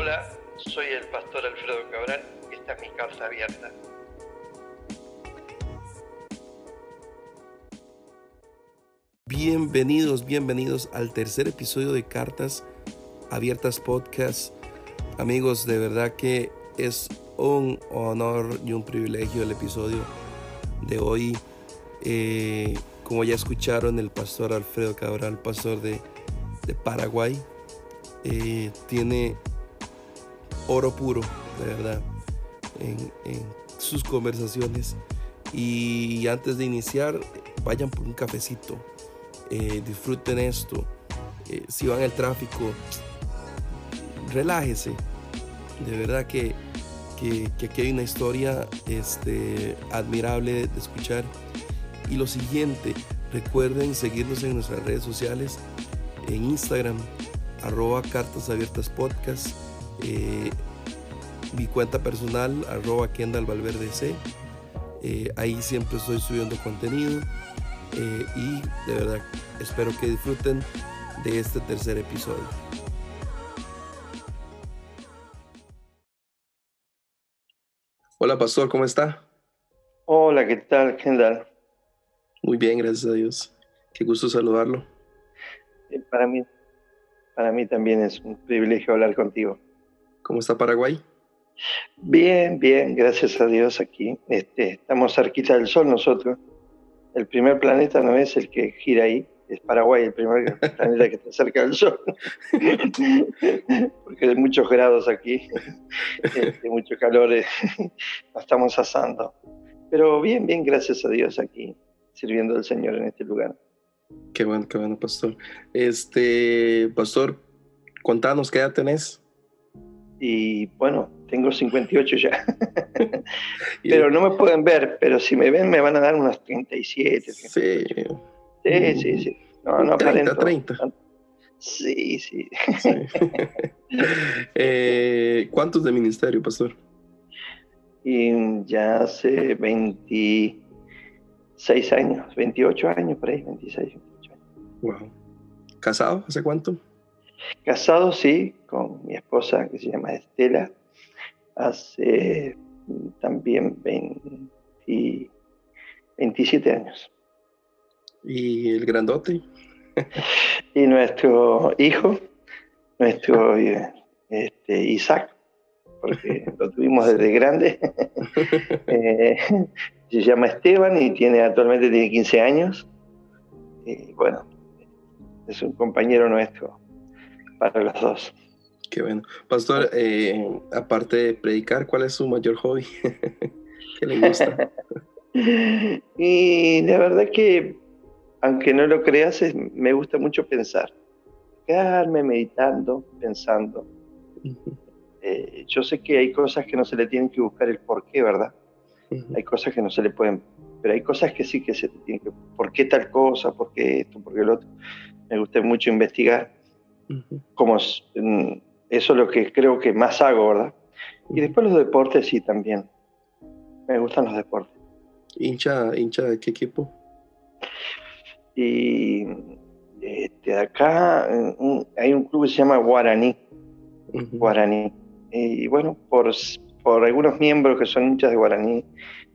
Hola, soy el pastor Alfredo Cabral y esta es mi carta abierta. Bienvenidos, bienvenidos al tercer episodio de Cartas Abiertas Podcast. Amigos, de verdad que es un honor y un privilegio el episodio de hoy. Eh, como ya escucharon, el pastor Alfredo Cabral, pastor de, Paraguay, eh, tiene oro puro, de verdad, en, sus conversaciones. Y antes de iniciar, vayan por un cafecito, eh, disfruten esto. Eh, si van el tráfico, relájese. De verdad que, que, aquí hay una historia este, admirable de escuchar. Y lo siguiente, recuerden seguirnos en nuestras redes sociales, en Instagram, arroba cartas abiertas eh, mi cuenta personal, arroba Kendall Valverde C. Eh, ahí siempre estoy subiendo contenido eh, y de verdad espero que disfruten de este tercer episodio. Hola pastor, ¿cómo está? Hola, ¿qué tal Kendall? Muy bien, gracias a Dios. Qué gusto saludarlo. Para mí, para mí también es un privilegio hablar contigo. ¿Cómo está Paraguay? Bien, bien, gracias a Dios aquí. Este, estamos cerquita del Sol nosotros. El primer planeta no es el que gira ahí, es Paraguay, el primer planeta que está cerca del Sol. Porque hay muchos grados aquí, este, mucho calor, eh, estamos asando. Pero bien, bien, gracias a Dios aquí, sirviendo al Señor en este lugar. Qué bueno, qué bueno, pastor. Este, pastor, contanos, ¿qué edad tenés? Y bueno, tengo 58 ya. pero no me pueden ver, pero si me ven me van a dar unos 37. Sí. Sí, sí, sí. No, no 30, 30. Sí, sí. Eh, ¿Cuántos de ministerio, pastor? Y ya hace 26 años, 28 años por ahí, 26, 28 años. Wow. ¿Casado? ¿Hace cuánto? Casado, sí, con mi esposa que se llama Estela, hace también 27 años. ¿Y el grandote? y nuestro hijo, nuestro este, Isaac, porque lo tuvimos desde grande, eh, se llama Esteban y tiene actualmente tiene 15 años. Y bueno, es un compañero nuestro para los dos. Qué bueno. Pastor, eh, aparte de predicar, ¿cuál es su mayor hobby? ¿Qué le gusta? y la verdad que, aunque no lo creas, me gusta mucho pensar. Quedarme meditando, pensando. Eh, yo sé que hay cosas que no se le tienen que buscar el porqué, ¿verdad? Hay cosas que no se le pueden, pero hay cosas que sí que se tienen que, ¿por qué tal cosa? ¿Por qué esto? ¿Por qué el otro? Me gusta mucho investigar como mm, eso es lo que creo que más hago, ¿verdad? Y después los deportes sí también. Me gustan los deportes. ¿Hincha, hincha de qué equipo? Y este, acá hay un club que se llama Guaraní. Guaraní. Y bueno, por, por algunos miembros que son hinchas de Guaraní,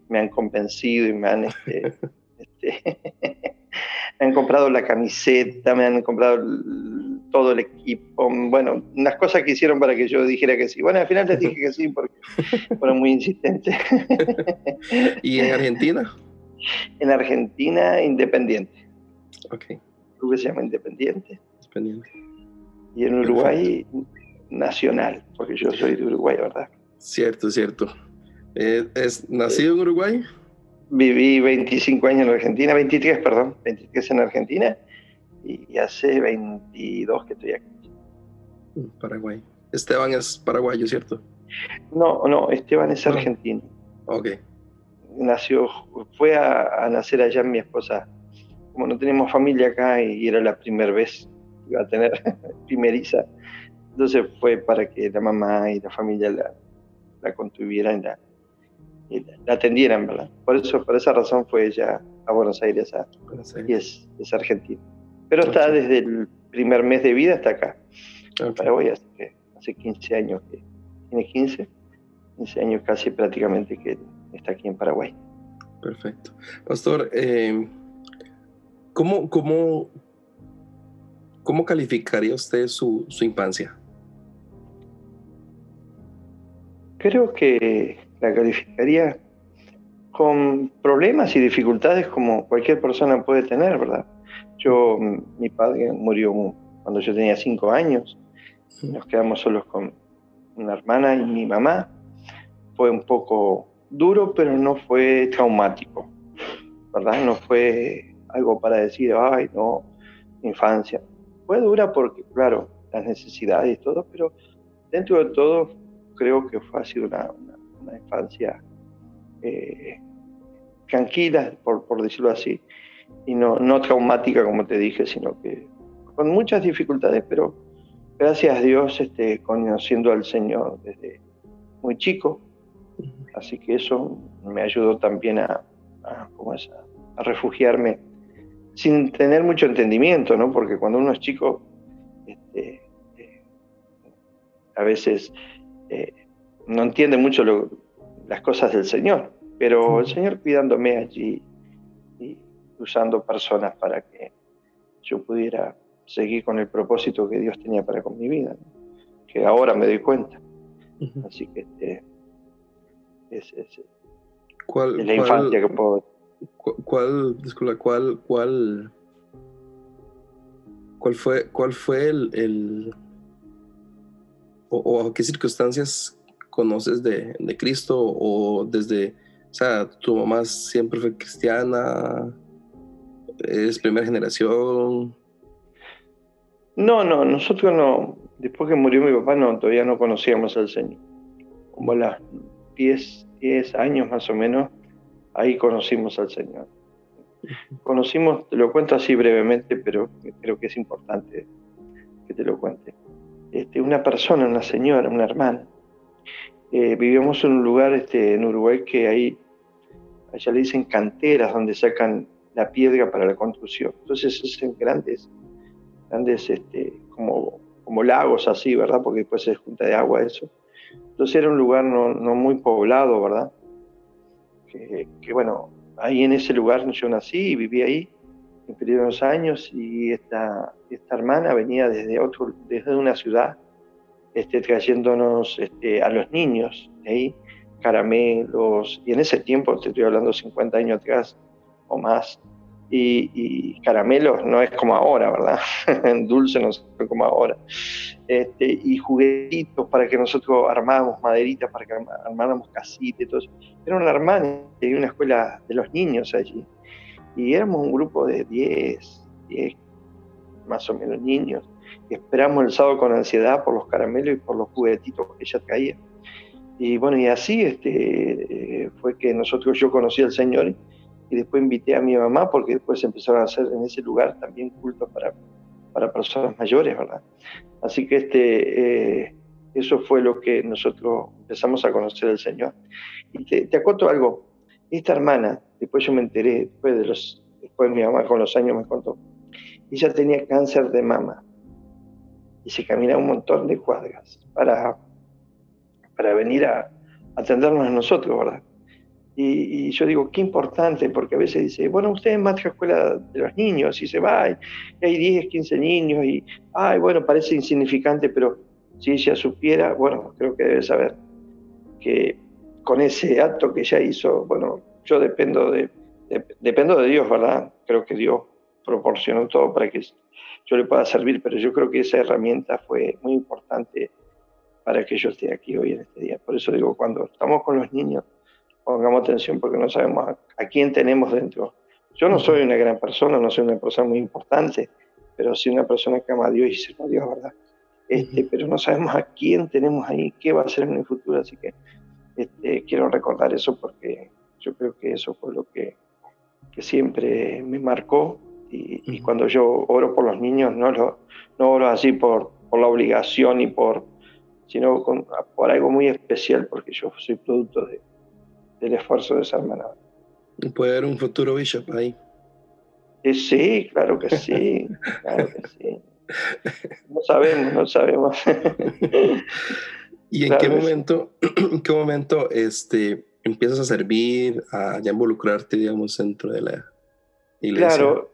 me han convencido y me han este, este me han comprado la camiseta, me han comprado todo el equipo, bueno, unas cosas que hicieron para que yo dijera que sí. Bueno, al final les dije que sí porque fueron muy insistentes. ¿Y en Argentina? En Argentina, Independiente. Ok. Club que se llama Independiente. Independiente. Y en Uruguay, Nacional, porque yo soy de Uruguay, ¿verdad? Cierto, cierto. Eh, ¿Es nacido en Uruguay? Viví 25 años en Argentina, 23, perdón, 23 en Argentina y hace 22 que estoy aquí. Paraguay. Esteban es paraguayo, ¿cierto? No, no, Esteban es argentino. Ok. Nació, fue a, nacer allá mi esposa. Como no tenemos familia acá y era la primera vez que iba a tener primeriza, entonces fue para que la mamá y la familia la, la contuvieran la, la atendieran, ¿verdad? Por eso, por esa razón fue ella a Buenos Aires, y es, es argentina. Pero está desde el primer mes de vida hasta acá, en Paraguay, así que, hace 15 años que tiene 15, 15 años casi prácticamente que está aquí en Paraguay. Perfecto. Pastor, eh, ¿cómo, cómo, cómo calificaría usted su, su infancia? Creo que la calificaría con problemas y dificultades como cualquier persona puede tener, ¿verdad? Yo, mi padre murió cuando yo tenía cinco años, nos quedamos solos con una hermana y mi mamá. Fue un poco duro, pero no fue traumático, ¿verdad? No fue algo para decir, ay, no, infancia. Fue dura porque, claro, las necesidades y todo, pero dentro de todo creo que fue, ha sido una, infancia eh, tranquila, por, por, decirlo así, y no, no traumática, como te dije, sino que con muchas dificultades, pero gracias a Dios, este, conociendo al Señor desde muy chico, así que eso me ayudó también a, a, a, refugiarme sin tener mucho entendimiento, ¿no? Porque cuando uno es chico, este, eh, a veces eh, no entiende mucho las cosas del Señor, pero el Señor cuidándome allí usando personas para que yo pudiera seguir con el propósito que Dios tenía para con mi vida, que ahora me doy cuenta. Así que este, es, es, ¿Cuál, la infancia que puedo... ¿Cuál, disculpa, cuál, cuál, cuál fue, cuál fue el, o, qué circunstancias conoces de, de, Cristo o desde, o sea, tu mamá siempre fue cristiana, es primera generación. No, no, nosotros no, después que murió mi papá, no, todavía no conocíamos al Señor. Como a las 10, 10 años más o menos, ahí conocimos al Señor. Conocimos, te lo cuento así brevemente, pero creo que es importante que te lo cuente. Este, una persona, una señora, una hermana. Eh, vivíamos en un lugar este, en Uruguay que ahí, allá le dicen canteras, donde sacan la piedra para la construcción. Entonces es grandes, grandes este, como, como lagos así, ¿verdad? Porque después se junta de agua eso. Entonces era un lugar no, no muy poblado, ¿verdad? Que, bueno, ahí en ese lugar yo nací y viví ahí en primeros años y esta, esta hermana venía desde, otro, desde una ciudad este, trayéndonos este, a los niños ahí caramelos, y en ese tiempo, te estoy hablando 50 años atrás o más, y, caramelos no es como ahora, ¿verdad? dulce no es como ahora. Este, y juguetitos para que nosotros armáramos maderitas, para que armáramos casitas y todo eso. Era una hermana y una escuela de los niños allí y éramos un grupo de 10, 10 más o menos niños. Y esperamos el sábado con ansiedad por los caramelos y por los juguetitos que ella traía. Y bueno, y así este, fue que nosotros, yo conocí al Señor y después invité a mi mamá porque después empezaron a hacer en ese lugar también cultos para, para personas mayores, ¿verdad? Así que este, eh, eso fue lo que nosotros empezamos a conocer al Señor. Y te, te acoto algo, esta hermana, después yo me enteré, después de los, después mi mamá con los años me contó, ella tenía cáncer de mama y se caminaba un montón de cuadras para, para venir a atendernos a nosotros, ¿verdad? Y, yo digo, qué importante, porque a veces dice, bueno, usted más escuela de los niños, y se va, y hay 10, 15 niños, y, ay, bueno, parece insignificante, pero si ella supiera, bueno, creo que debe saber que con ese acto que ella hizo, bueno, yo dependo de, dependo de Dios, ¿verdad? Creo que Dios proporcionó todo para que yo le pueda servir, pero yo creo que esa herramienta fue muy importante para que yo esté aquí hoy en este día. Por eso digo, cuando estamos con los niños, pongamos atención porque no sabemos a, quién tenemos dentro. Yo no soy una gran persona, no soy una persona muy importante, pero sí una persona que ama a Dios y sirve a Dios, ¿verdad? Este, Pero no sabemos a quién tenemos ahí, qué va a ser en el futuro, así que este, quiero recordar eso porque yo creo que eso fue lo que, que siempre me marcó y, cuando yo oro por los niños no, lo, no oro así por, por la obligación y por, sino con, por algo muy especial porque yo soy producto de, del esfuerzo de esa hermana. Puede haber un futuro Bishop ahí. sí, claro que sí, claro que sí. No sabemos, no sabemos. ¿Y en qué momento, en qué momento este, empiezas a servir, a ya involucrarte, digamos, dentro de la iglesia? Claro,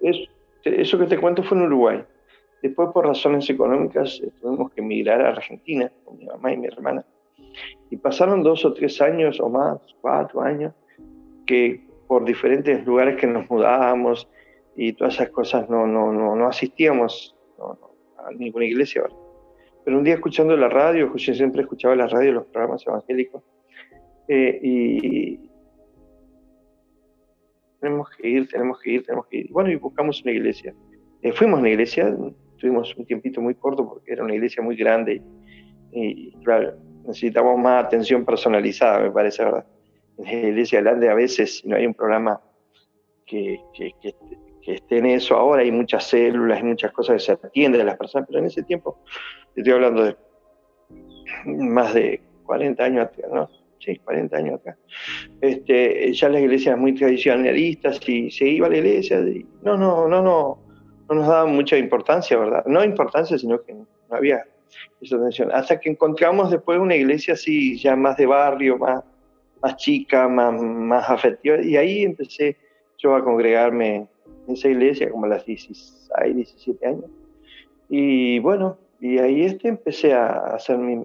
eso que te cuento fue en Uruguay. Después, por razones económicas, eh, tuvimos que emigrar a Argentina con mi mamá y mi hermana. Y pasaron dos o tres años o más, cuatro años, que por diferentes lugares que nos mudábamos y todas esas cosas no, no, no, no asistíamos a ninguna iglesia. Pero un día escuchando la radio, yo siempre escuchaba la radio, los programas evangélicos, eh, y tenemos que ir, tenemos que ir, tenemos que ir. Bueno, y buscamos una iglesia. Eh, fuimos a una iglesia, tuvimos un tiempito muy corto porque era una iglesia muy grande y, claro, necesitamos más atención personalizada, me parece, ¿verdad? En la iglesia grande a veces no hay un programa que, que, esté en eso ahora, hay muchas células y muchas cosas que se atienden a las personas, pero en ese tiempo, estoy hablando de más de 40 años atrás, ¿no? Sí, 40 años acá. Este, ya las iglesias muy tradicionalistas y se iba a la iglesia no, no, no, no, no nos daban mucha importancia, ¿verdad? No importancia, sino que no había esa atención. Hasta que encontramos después una iglesia así, ya más de barrio, más, más chica, más, más afectiva, y ahí empecé yo a congregarme en esa iglesia como a las 16, 17 años. Y bueno, y ahí este empecé a hacer mi,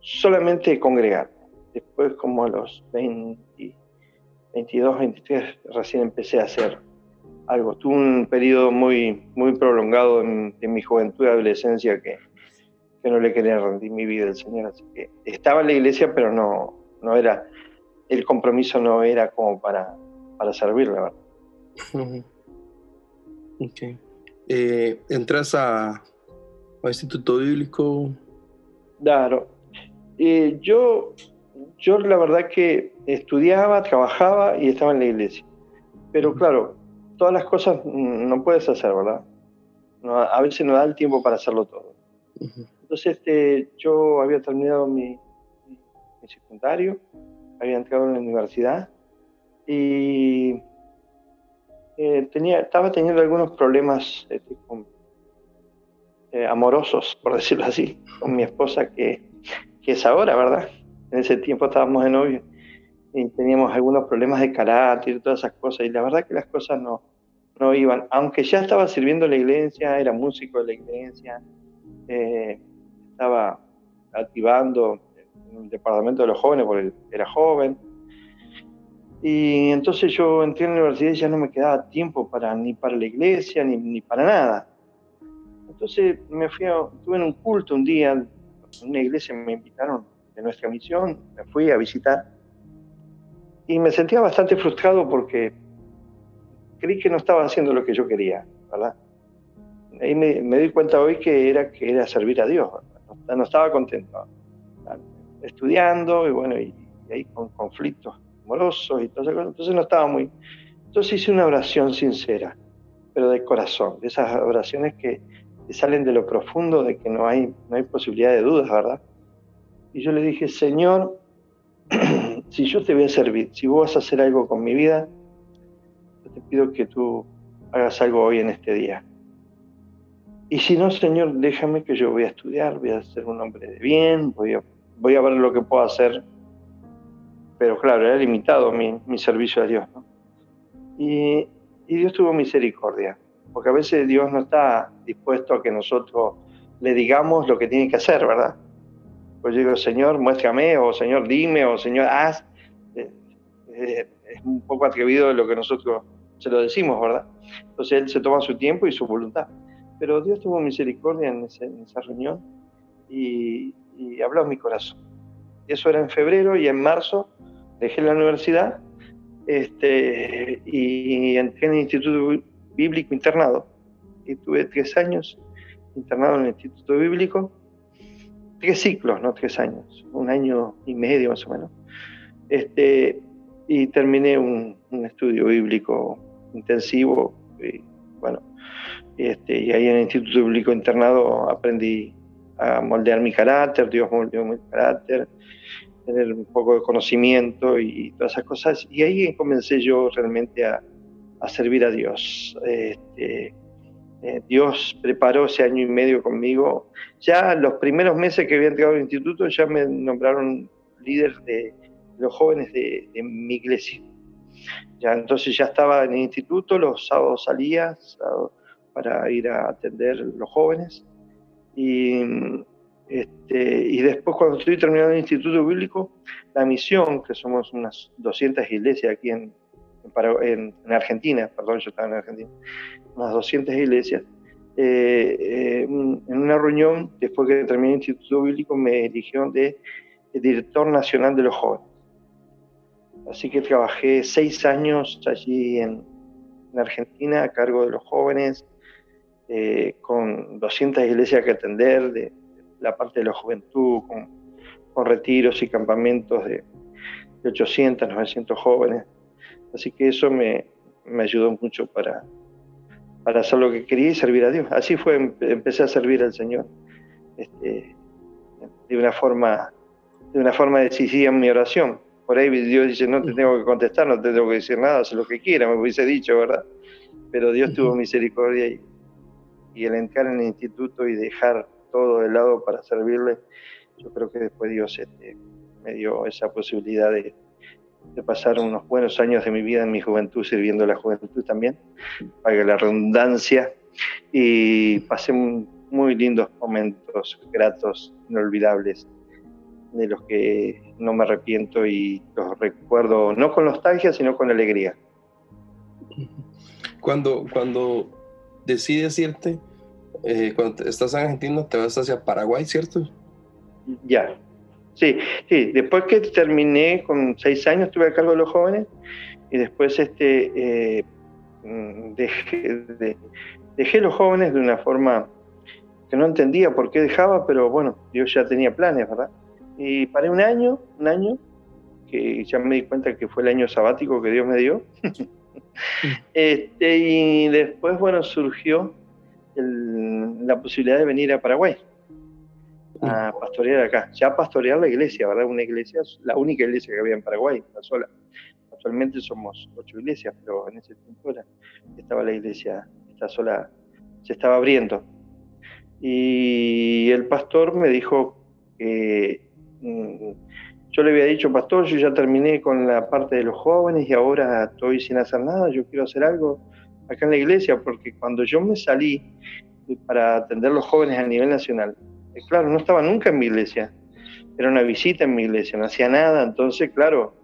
solamente congregar. Después como a los 20, 22, 23 recién empecé a hacer algo. Tuve un periodo muy, muy prolongado en, mi juventud y adolescencia que, que, no le quería rendir mi vida al Señor. Así que estaba en la iglesia, pero no, no era, el compromiso no era como para, para servir, la verdad. Ok. Eh, ¿Entras a, Instituto Bíblico? Claro. Eh, yo, yo la verdad que estudiaba, trabajaba y estaba en la iglesia. Pero claro, todas las cosas no puedes hacer, ¿verdad? a veces no da el tiempo para hacerlo todo. Entonces este, yo había terminado mi, mi secundario, había entrado en la universidad y eh, tenía, estaba teniendo algunos problemas este, eh, amorosos, por decirlo así, con mi esposa, que, que, es ahora, ¿verdad? En ese tiempo estábamos de novio y teníamos algunos problemas de carácter y todas esas cosas, y la verdad que las cosas no, no iban, aunque ya estaba sirviendo la iglesia, era músico de la iglesia, eh, estaba activando en el departamento de los jóvenes porque era joven, y entonces yo entré en la universidad y ya no me quedaba tiempo para, ni para la iglesia ni, ni para nada. Entonces me fui a, estuve en un culto un día, en una iglesia me invitaron de nuestra misión, me fui a visitar y me sentía bastante frustrado porque creí que no estaba haciendo lo que yo quería, ¿verdad? Ahí me, me di cuenta hoy que era, que era servir a Dios, no, estaba contento. Estudiando y bueno, y, ahí con conflictos amorosos y todas esas cosas. Entonces no estaba muy... Entonces hice una oración sincera, pero de corazón, de esas oraciones que, salen de lo profundo, de que no hay, no hay posibilidad de dudas, ¿verdad? Y yo le dije, Señor, si yo te voy a servir, si vos vas a hacer algo con mi vida, yo te pido que tú hagas algo hoy en este día. Y si no, Señor, déjame que yo voy a estudiar, voy a ser un hombre de bien, voy a, ver lo que puedo hacer pero claro, era limitado mi, mi servicio a Dios. ¿no? Y, y, Dios tuvo misericordia, porque a veces Dios no está dispuesto a que nosotros le digamos lo que tiene que hacer, ¿verdad? Pues yo digo, Señor, muéstrame, o Señor, dime, o Señor, haz. Eh, eh, es un poco atrevido lo que nosotros se lo decimos, ¿verdad? Entonces Él se toma su tiempo y su voluntad. Pero Dios tuvo misericordia en, esa reunión y, habló en mi corazón. Eso era en febrero y en marzo dejé la universidad este, y entré en el Instituto Bíblico internado. Y tuve tres años internado en el Instituto Bíblico, tres ciclos, no tres años, un año y medio más o menos. Este, y terminé un, estudio bíblico intensivo. Y, bueno, este, y ahí en el Instituto Bíblico internado aprendí a moldear mi carácter, Dios moldeó mi carácter, tener un poco de conocimiento y todas esas cosas. Y ahí comencé yo realmente a, a servir a Dios. Este, eh, Dios preparó ese año y medio conmigo. Ya los primeros meses que había entrado al instituto ya me nombraron líder de los jóvenes de, mi iglesia. Ya, entonces ya estaba en el instituto, los sábados salía para ir a atender los jóvenes. Y, este, y después cuando estoy terminando el instituto bíblico, la misión, que somos unas 200 iglesias aquí en, en, Argentina, perdón, yo estaba en Argentina, unas 200 iglesias. Eh, eh, en una reunión, después que terminé el Instituto Bíblico, me eligieron de, director nacional de los jóvenes. Así que trabajé seis años allí en, Argentina a cargo de los jóvenes, eh, con 200 iglesias que atender, de, la parte de la juventud, con, retiros y campamentos de, de 800, 900 jóvenes. Así que eso me, ayudó mucho para, para hacer lo que quería y servir a Dios. Así fue, em, empecé a servir al Señor este, de, una forma, de una forma decisiva en mi oración. Por ahí Dios dice, no te tengo que contestar, no te tengo que decir nada, haz lo que quiera, me hubiese dicho, ¿verdad? Pero Dios tuvo misericordia y, y el entrar en el instituto y dejar todo de lado para servirle, yo creo que después Dios este, me dio esa posibilidad de, de pasar unos buenos años de mi vida en mi juventud sirviendo a la juventud también, para la redundancia, y pasé muy lindos momentos gratos, inolvidables, de los que no me arrepiento y los recuerdo no con nostalgia, sino con alegría. Cuando, cuando decides irte, eh, cuando estás en Argentina, te vas hacia Paraguay, ¿cierto? Ya, Sí, sí, después que terminé con seis años estuve a cargo de los jóvenes y después este, eh, mm, dejé, los jóvenes de una forma que no entendía por qué dejaba, pero bueno, yo ya tenía planes, ¿verdad? Y paré un año, un año, que ya me di cuenta que fue el año sabático que Dios me dio. este, y después, bueno, surgió la posibilidad de venir a Paraguay a pastorear acá. Ya pastorear la iglesia, ¿verdad? Una iglesia, la única iglesia que había en Paraguay, la sola. Actualmente somos ocho iglesias, pero en ese tiempo era, estaba la iglesia, esta sola, se estaba abriendo. Y el pastor me dijo que yo le había dicho, pastor, yo ya terminé con la parte de los jóvenes y ahora estoy sin hacer nada, yo quiero hacer algo acá en la iglesia, porque cuando yo me salí para atender los jóvenes a nivel nacional, claro, no estaba nunca en mi iglesia. Era una visita en mi iglesia, no hacía nada. Entonces, claro,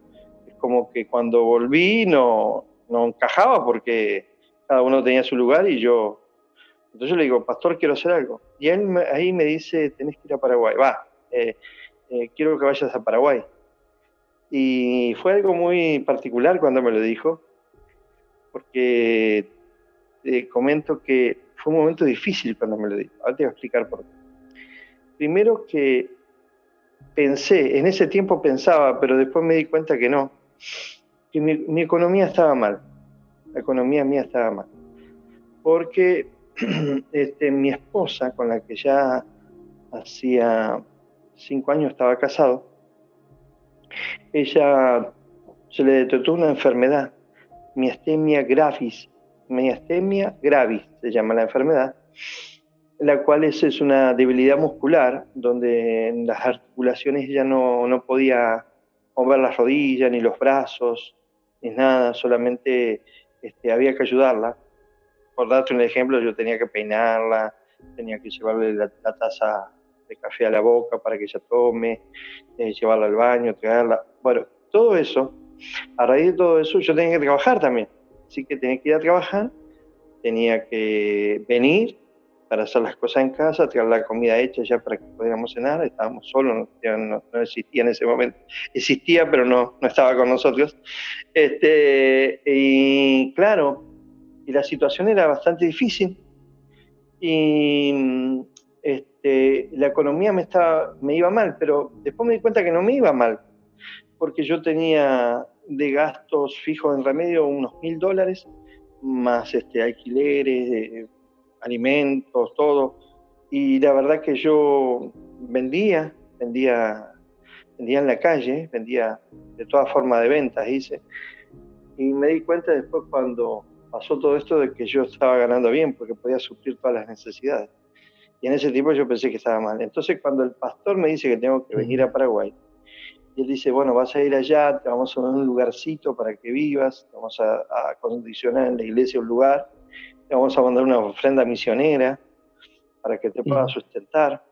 es como que cuando volví no, no encajaba porque cada uno tenía su lugar y yo. Entonces yo le digo, pastor, quiero hacer algo. Y él ahí me dice, tenés que ir a Paraguay. Va, eh, eh, quiero que vayas a Paraguay. Y fue algo muy particular cuando me lo dijo, porque te comento que fue un momento difícil cuando me lo dijo. Ahora te voy a explicar por qué. Primero que pensé, en ese tiempo pensaba, pero después me di cuenta que no, que mi, economía estaba mal, la economía mía estaba mal, porque este, mi esposa, con la que ya hacía cinco años estaba casado, ella se le detectó una enfermedad, miastemia gravis, miastemia gravis se llama la enfermedad, la cual es, una debilidad muscular, donde en las articulaciones ella no, no podía mover las rodillas, ni los brazos, ni nada, solamente este, había que ayudarla. Por darte un ejemplo, yo tenía que peinarla, tenía que llevarle la, taza de café a la boca para que ella tome, eh, llevarla al baño, traerla. Bueno, todo eso, a raíz de todo eso, yo tenía que trabajar también. Así que tenía que ir a trabajar, tenía que venir, para hacer las cosas en casa, traer la comida hecha ya para que pudiéramos cenar. Estábamos solos, no, existía en ese momento. Existía, pero no, no estaba con nosotros. Este, y claro, y la situación era bastante difícil. Y este, la economía me, estaba, me iba mal, pero después me di cuenta que no me iba mal, porque yo tenía de gastos fijos en remedio unos mil dólares, más este, alquileres, alimentos, todo. Y la verdad que yo vendía, vendía, vendía en la calle, vendía de toda forma de ventas, hice. Y me di cuenta después cuando pasó todo esto de que yo estaba ganando bien porque podía suplir todas las necesidades. Y en ese tiempo yo pensé que estaba mal. Entonces cuando el pastor me dice que tengo que venir a Paraguay, y él dice, bueno, vas a ir allá, te vamos a dar un lugarcito para que vivas, te vamos a, a condicionar en la iglesia un lugar, te vamos a mandar una ofrenda misionera para que te puedan sustentar.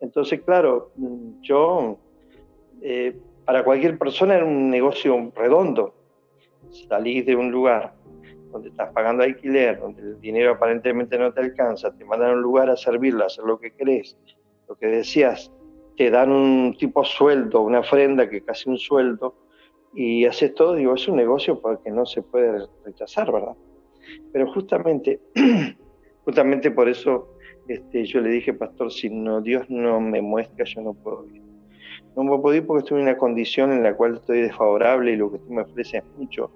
Entonces, claro, yo, eh, para cualquier persona era un negocio redondo. Salís de un lugar donde estás pagando alquiler, donde el dinero aparentemente no te alcanza, te mandan a un lugar a servirlo, a hacer lo que querés, lo que decías, te dan un tipo sueldo, una ofrenda que casi un sueldo, y haces todo, digo, es un negocio porque no se puede rechazar, ¿verdad? Pero justamente, justamente por eso este, yo le dije, pastor, si no, Dios no me muestra, yo no puedo ir. No puedo ir porque estoy en una condición en la cual estoy desfavorable y lo que tú me ofreces es mucho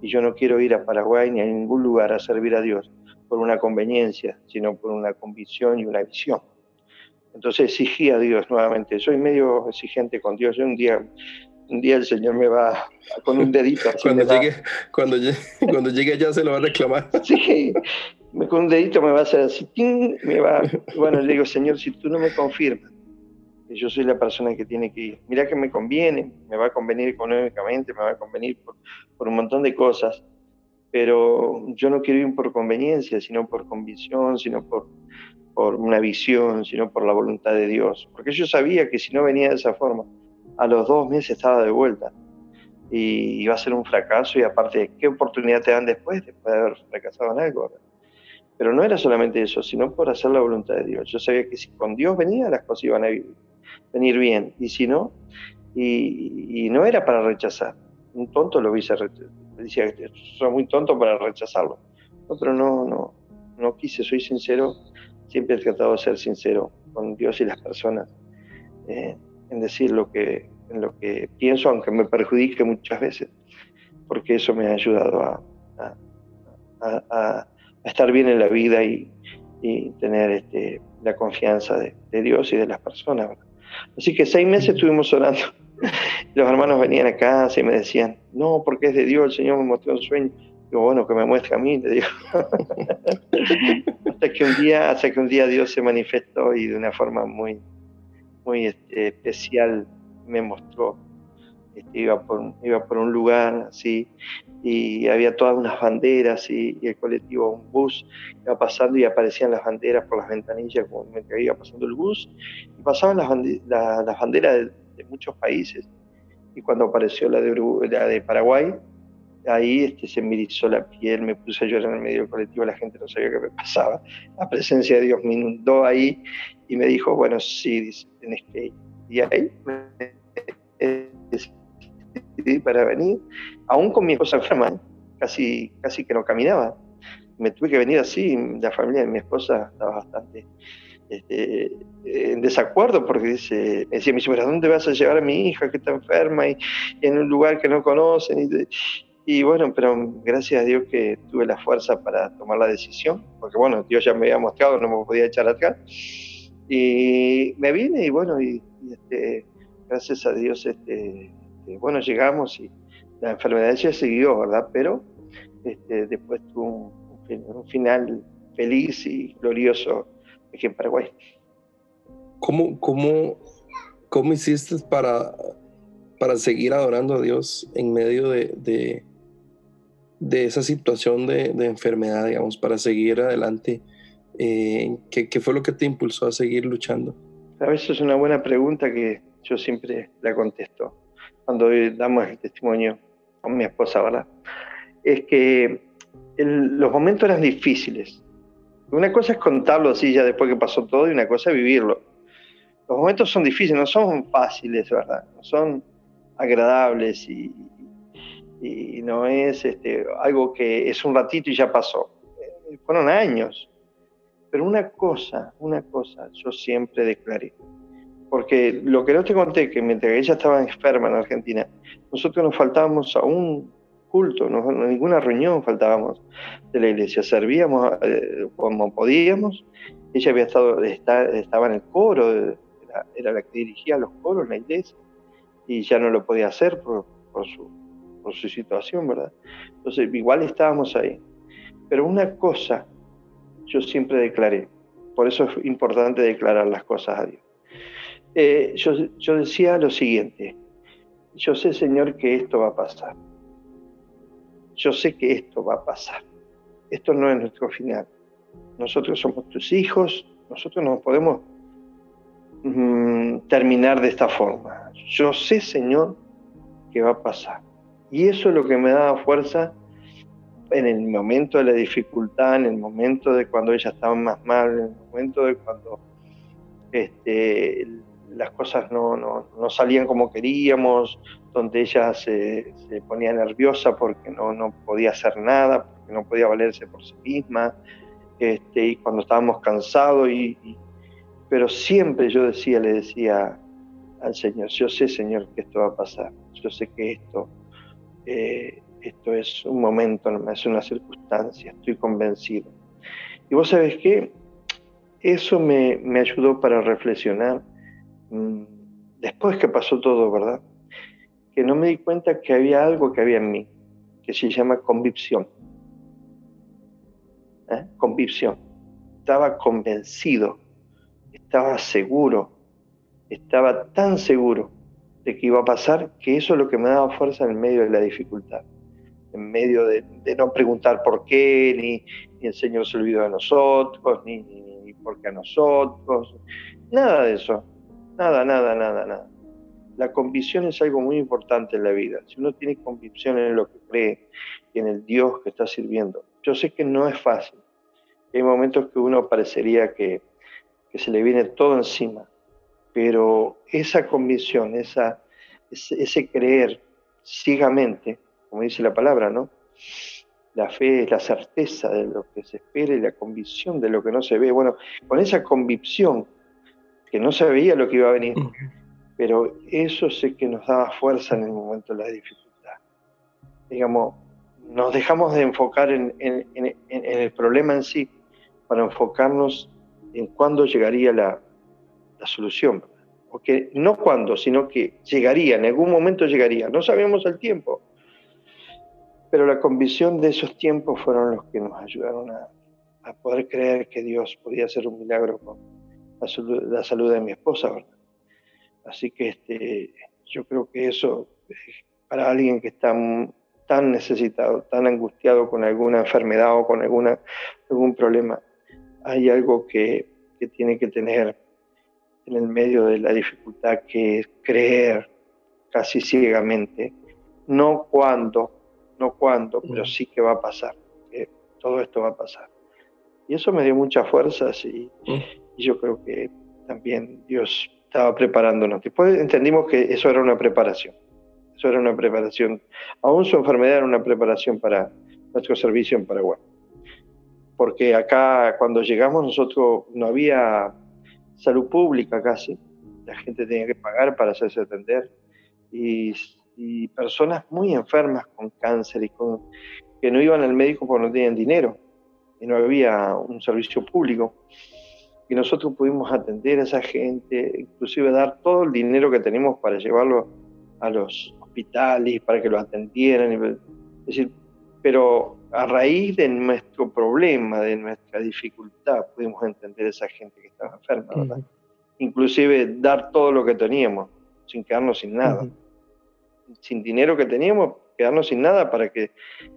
y yo no quiero ir a Paraguay ni a ningún lugar a servir a Dios por una conveniencia, sino por una convicción y una visión. Entonces exigí a Dios nuevamente. Soy medio exigente con Dios. Yo un día, un día el Señor me va con un dedito. cuando, llegue, cuando, llegue, cuando llegue ya se lo va a reclamar. Sí, con un dedito me va a hacer así. Me va, bueno, le digo, Señor, si tú no me confirmas yo soy la persona que tiene que ir. Mira que me conviene, me va a convenir económicamente, me va a convenir por, un montón de cosas, pero yo no quiero ir por conveniencia, sino por convicción, sino por, por una visión, sino por la voluntad de Dios. Porque yo sabía que si no venía de esa forma, a los dos meses estaba de vuelta y iba a ser un fracaso y aparte, ¿qué oportunidad te dan después, después de haber fracasado en algo? Pero no era solamente eso, sino por hacer la voluntad de Dios. Yo sabía que si con Dios venía, las cosas iban a vivir venir bien, y si no, y, no era para rechazar. Un tonto lo hubiese decía soy muy tonto para rechazarlo. No, pero no, no, no quise, soy sincero, siempre he tratado de ser sincero con Dios y las personas, eh, en decir lo que, en lo que pienso, aunque me perjudique muchas veces, porque eso me ha ayudado a, a, estar bien en la vida y, y tener este, la confianza de, Dios y de las personas. Así que seis meses estuvimos orando. Los hermanos venían a casa y me decían, no, porque es de Dios, el Señor me mostró un sueño. Digo, bueno, que me muestre a mí, te digo. hasta que un día, hasta que un día Dios se manifestó y de una forma muy, muy este, especial me mostró. Iba, por, iba por un lugar así y había todas unas banderas y, el colectivo, un bus, iba pasando y aparecían las banderas por las ventanillas mientras iba pasando el bus y pasaban las, banderas de, muchos países. Y cuando apareció la de, la de Paraguay, ahí este, se me erizó la piel, me puse a llorar en el medio del colectivo, la gente no sabía qué me pasaba. La presencia de Dios me inundó ahí y me dijo, bueno, sí, dice, tenés que ir. Y ahí para venir, aún con mi esposa enferma, casi, casi que no caminaba. Me tuve que venir así, la familia de mi esposa estaba bastante este, en desacuerdo porque dice, me decía, ¿pero dónde vas a llevar a mi hija que está enferma y, en un lugar que no conocen? Y, bueno, pero gracias a Dios que tuve la fuerza para tomar la decisión, porque bueno, Dios ya me había mostrado, no me podía echar atrás. Y me vine y bueno, y, este, gracias a Dios este, bueno, llegamos y la enfermedad ya siguió, ¿verdad? Pero este, después tuvo un, final feliz y glorioso aquí en Paraguay. ¿Cómo, cómo, cómo hiciste para, para seguir adorando a Dios en medio de, de, esa situación de, enfermedad, digamos, para seguir adelante? Eh, ¿qué, ¿Qué fue lo que te impulsó a seguir luchando? A veces es una buena pregunta que yo siempre la contesto cuando damos el testimonio con mi esposa, ¿verdad? Es que los momentos eran difíciles. Una cosa es contarlo así ya después que pasó todo y una cosa es vivirlo. Los momentos son difíciles, no son fáciles, ¿verdad? No son agradables y, y no es este, algo que es un ratito y ya pasó. Fueron años. Pero una cosa, una cosa yo siempre declaré porque lo que no te conté, que mientras ella estaba enferma en Argentina, nosotros nos faltábamos a un culto, no, ninguna reunión faltábamos de la iglesia, servíamos eh, como podíamos, ella había estado, estaba en el coro, era, la que dirigía los coros en la iglesia, y ya no lo podía hacer por su situación, ¿verdad? Entonces, igual estábamos ahí. Pero una cosa yo siempre declaré, por eso es importante declarar las cosas a Dios. Eh, yo, decía lo siguiente, yo sé Señor que esto va a pasar, yo sé que esto va a pasar, esto no es nuestro final, nosotros somos tus hijos, nosotros no podemos mm, terminar de esta forma, yo sé Señor que va a pasar. Y eso es lo que me daba fuerza en el momento de la dificultad, en el momento de cuando ella estaba más mal, en el momento de cuando este, las cosas no, no, salían como queríamos, donde ella se, ponía nerviosa porque no, no, podía hacer nada, porque no podía valerse por sí misma, este, y cuando estábamos cansados, y, pero siempre yo decía, le decía al Señor, yo sé Señor que esto va a pasar, yo sé que esto, eh, esto es un momento, es una circunstancia, estoy convencido. Y vos sabés qué, eso me, me ayudó para reflexionar después que pasó todo, ¿verdad? Que no me di cuenta que había algo que había en mí, que se llama convicción. ¿Eh? Convicción. Estaba convencido, estaba seguro, estaba tan seguro de que iba a pasar que eso es lo que me daba fuerza en medio de la dificultad, en medio de, no preguntar por qué, ni, el Señor se olvidó de nosotros, ni, ni por qué a nosotros, nada de eso Nada, nada, nada, nada. La convicción es algo muy importante en la vida. Si uno tiene convicción en lo que cree y en el Dios que está sirviendo, yo sé que no es fácil. Hay momentos que uno parecería que, se le viene todo encima, pero esa convicción, esa, ese, ese creer ciegamente, como dice la palabra, ¿no? La fe es la certeza de lo que se espera y la convicción de lo que no se ve. Bueno, con esa convicción que no sabía lo que iba a venir, pero eso sé que nos daba fuerza en el momento de la dificultad. Digamos, nos dejamos de enfocar en, el problema en sí para enfocarnos en cuándo llegaría la, solución. Porque no cuándo, sino que llegaría, en algún momento llegaría. No sabíamos el tiempo, pero la convicción de esos tiempos fueron los que nos ayudaron a, a poder creer que Dios podía hacer un milagro con, la salud, de mi esposa, ¿verdad? Así que este, yo creo que eso, para alguien que está tan necesitado, tan angustiado con alguna enfermedad o con alguna, algún problema, hay algo que, que tiene que tener en el medio de la dificultad, que es creer casi ciegamente, no cuándo, no cuándo, pero sí que va a pasar, que todo esto va a pasar. Y eso me dio muchas fuerzas y, y yo creo que también Dios estaba preparándonos. Después entendimos que eso era una preparación. Eso era una preparación. Aún su enfermedad era una preparación para nuestro servicio en Paraguay. Porque acá, cuando llegamos, nosotros no había salud pública casi. La gente tenía que pagar para hacerse atender. Y, y personas muy enfermas con cáncer y con, que no iban al médico porque no tenían dinero. Y no había un servicio público y nosotros pudimos atender a esa gente, inclusive dar todo el dinero que tenemos para llevarlo a los hospitales, para que lo atendieran. Es decir, pero a raíz de nuestro problema, de nuestra dificultad, pudimos entender a esa gente que estaba enferma, ¿verdad? Inclusive dar todo lo que teníamos, sin quedarnos sin nada. Sin dinero que teníamos, quedarnos sin nada para que,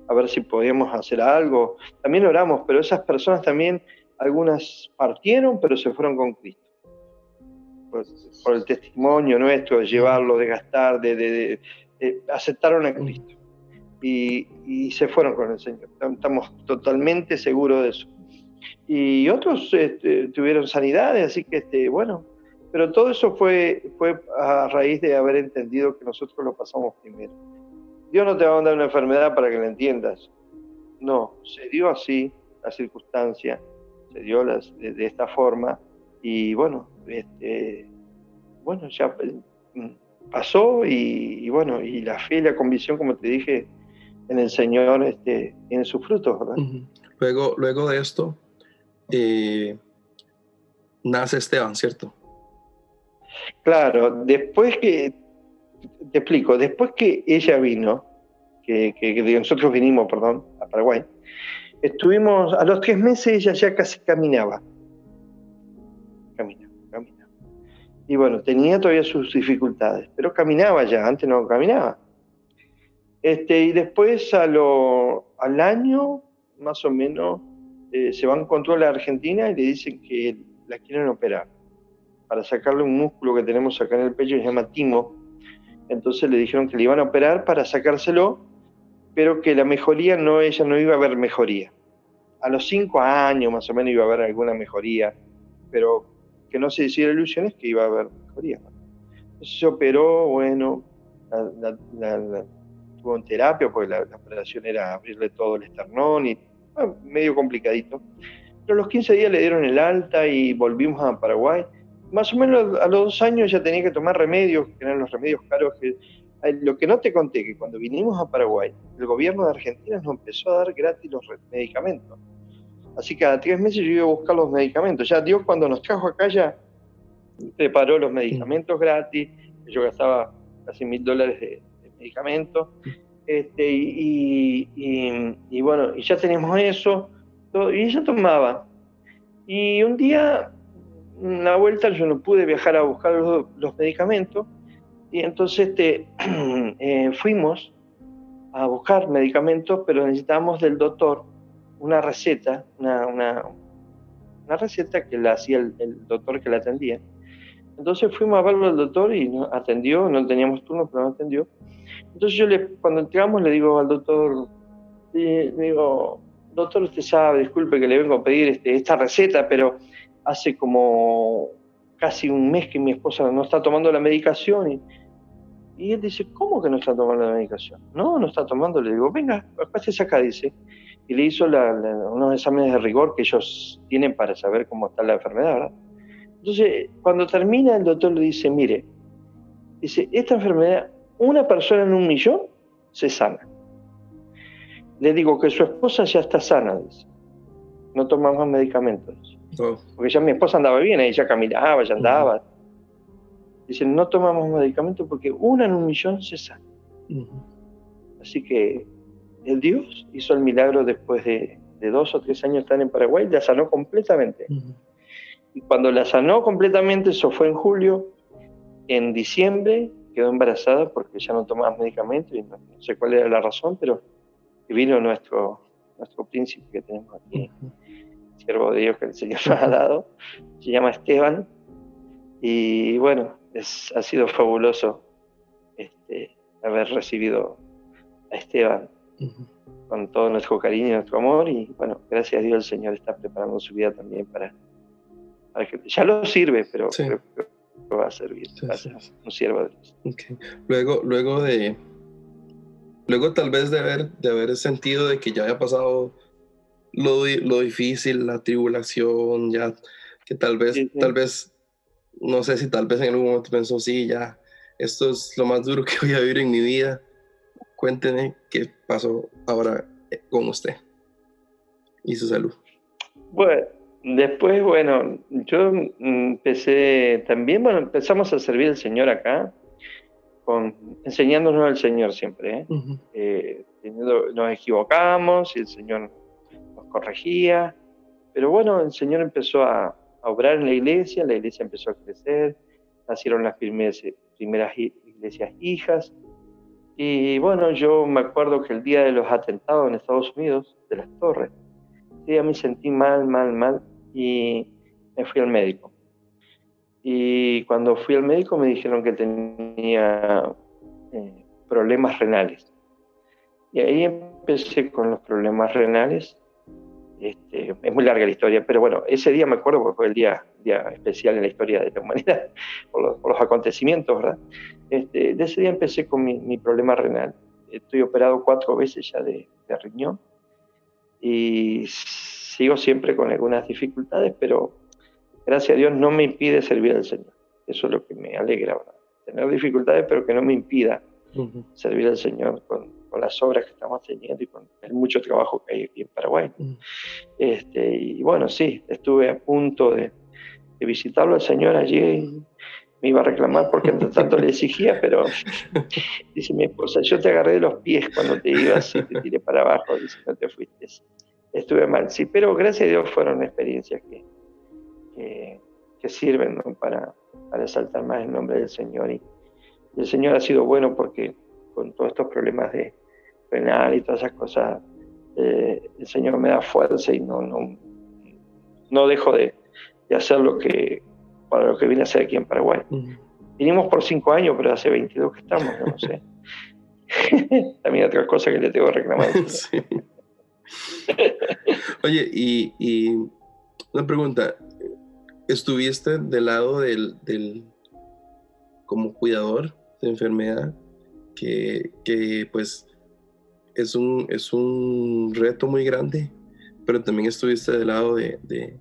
a ver si podíamos hacer algo. También oramos, pero esas personas también algunas partieron, pero se fueron con Cristo. Por, el testimonio nuestro de llevarlo, de gastar, de, aceptaron a Cristo. Y, se fueron con el Señor. Estamos totalmente seguros de eso. Y otros este, tuvieron sanidades, así que, este, bueno, pero todo eso fue, fue a raíz de haber entendido que nosotros lo pasamos primero. Dios no te va a mandar una enfermedad para que la entiendas. No, se dio así la circunstancia se dio de, esta forma y bueno, este, bueno, ya mm, pasó y, bueno, y la fe y la convicción, como te dije, en el Señor este, tiene sus frutos, ¿verdad? Luego, luego de esto, eh, nace Esteban, ¿cierto? Claro, después que, te explico, después que ella vino, que, que nosotros vinimos, perdón, a Paraguay, estuvimos, a los tres meses ella ya casi caminaba. Caminaba, caminaba. Y bueno, tenía todavía sus dificultades, pero caminaba ya, antes no caminaba. Este, y después a lo, al año, más o menos, eh, se van con toda la Argentina y le dicen que la quieren operar para sacarle un músculo que tenemos acá en el pecho que se llama timo. Entonces le dijeron que le iban a operar para sacárselo, pero que la mejoría no, ella no iba a ver mejoría. A los cinco años más o menos iba a haber alguna mejoría, pero que no se hiciera ilusiones que iba a haber mejoría. Entonces se operó, bueno, la, tuvo en terapia porque la, operación era abrirle todo el esternón y medio complicadito. Pero a los 15 días le dieron el alta y volvimos a Paraguay. Más o menos a los dos años ya tenía que tomar remedios, que eran los remedios caros. Que, lo que no te conté, que cuando vinimos a Paraguay, el gobierno de Argentina nos empezó a dar gratis los medicamentos. Así que a tres meses yo iba a buscar los medicamentos. Ya Dios cuando nos trajo acá ya preparó los medicamentos gratis. Yo gastaba casi mil dólares de, medicamentos. Este, y, bueno, y ya teníamos eso, y ella tomaba. Y un día, una vuelta, yo no pude viajar a buscar los, medicamentos, y entonces este, eh, fuimos a buscar medicamentos, pero necesitábamos del doctor una receta, una, una, receta que la hacía el, el, doctor que la atendía. Entonces fuimos a verlo al doctor y nos atendió, no teníamos turno, pero nos atendió. Entonces yo le, cuando entramos le digo al doctor, le digo, doctor, usted sabe, disculpe que le vengo a pedir este, esta receta, pero hace como casi un mes que mi esposa no está tomando la medicación. Y, y él dice, ¿cómo que no está tomando la medicación? No, no está tomando. Le digo, venga, pásese acá, dice. Y le hizo unos exámenes de rigor que ellos tienen para saber cómo está la enfermedad, ¿verdad? Entonces, cuando termina, el doctor le dice, mire, dice, esta enfermedad una persona en un millón se sana. Le digo que su esposa ya está sana, dice. No toma más medicamentos. Oh. Porque ya mi esposa andaba bien, ella caminaba, ya andaba. Dice, no tomamos medicamentos porque una en un millón se sana. Así que el Dios hizo el milagro después de, dos o tres años de estar en Paraguay, la sanó completamente. Y cuando la sanó completamente, eso fue en julio, en diciembre quedó embarazada porque ya no tomaba medicamentos y no, sé cuál era la razón, pero vino nuestro, nuestro príncipe que tenemos aquí, siervo de Dios que el Señor nos ha dado, se llama Esteban, y bueno, es, ha sido fabuloso este, haber recibido a Esteban con todo nuestro cariño y nuestro amor, y bueno, gracias a Dios el Señor está preparando su vida también para, que ya lo sirve, pero va a servir, un siervo de Dios. Luego, luego de, luego tal vez de haber, de haber sentido de que ya había pasado lo, lo difícil, la tribulación, ya que tal vez, tal vez, no sé si tal vez en algún momento pensó, sí, ya, esto es lo más duro que voy a vivir en mi vida. Cuénteme qué pasó ahora con usted y su salud. Bueno, Después, bueno, yo empecé también, bueno, empezamos a servir al Señor acá, con, enseñándonos al Señor siempre. ¿eh? eh nos equivocamos y el Señor nos corregía, pero bueno, el Señor empezó a, obrar en la iglesia, la iglesia empezó a crecer, nacieron las primeras, primeras iglesias hijas. Y bueno, yo me acuerdo que el día de los atentados en Estados Unidos, de las torres, sí, a mí sentí mal, mal, mal, y me fui al médico. Y cuando fui al médico me dijeron que tenía eh, problemas renales. Y ahí empecé con los problemas renales. Este, es muy larga la historia, pero bueno, ese día me acuerdo porque fue el día, día especial en la historia de la humanidad, por los, acontecimientos, ¿verdad? Este, de ese día empecé con mi, mi, problema renal. Estoy operado cuatro veces ya de, de riñón y sigo siempre con algunas dificultades, pero gracias a Dios no me impide servir al Señor. Eso es lo que me alegra, tener dificultades, pero que no me impida servir al Señor con, las obras que estamos teniendo y con el mucho trabajo que hay aquí en Paraguay. este, y bueno, sí, estuve a punto de, visitarlo al Señor allí. Me iba a reclamar porque entre tanto le exigía, pero dice mi esposa, yo te agarré de los pies cuando te ibas y te tiré para abajo, dice, no te fuiste estuve mal, sí, pero gracias a Dios fueron experiencias que, que, sirven para, para exaltar más el nombre del Señor. Y, el Señor ha sido bueno porque con todos estos problemas de renal y todas esas cosas, eh, el Señor me da fuerza y no, no, no dejo de, de, hacer lo que, para lo que vine a hacer aquí en Paraguay. Vinimos por cinco años, pero hace 22 que estamos, no sé. También otra cosa que le tengo reclamado. Oye, y, una pregunta, ¿estuviste del lado del, del como cuidador de enfermedad que, que, pues es un, es un reto muy grande, pero también estuviste del lado de, de,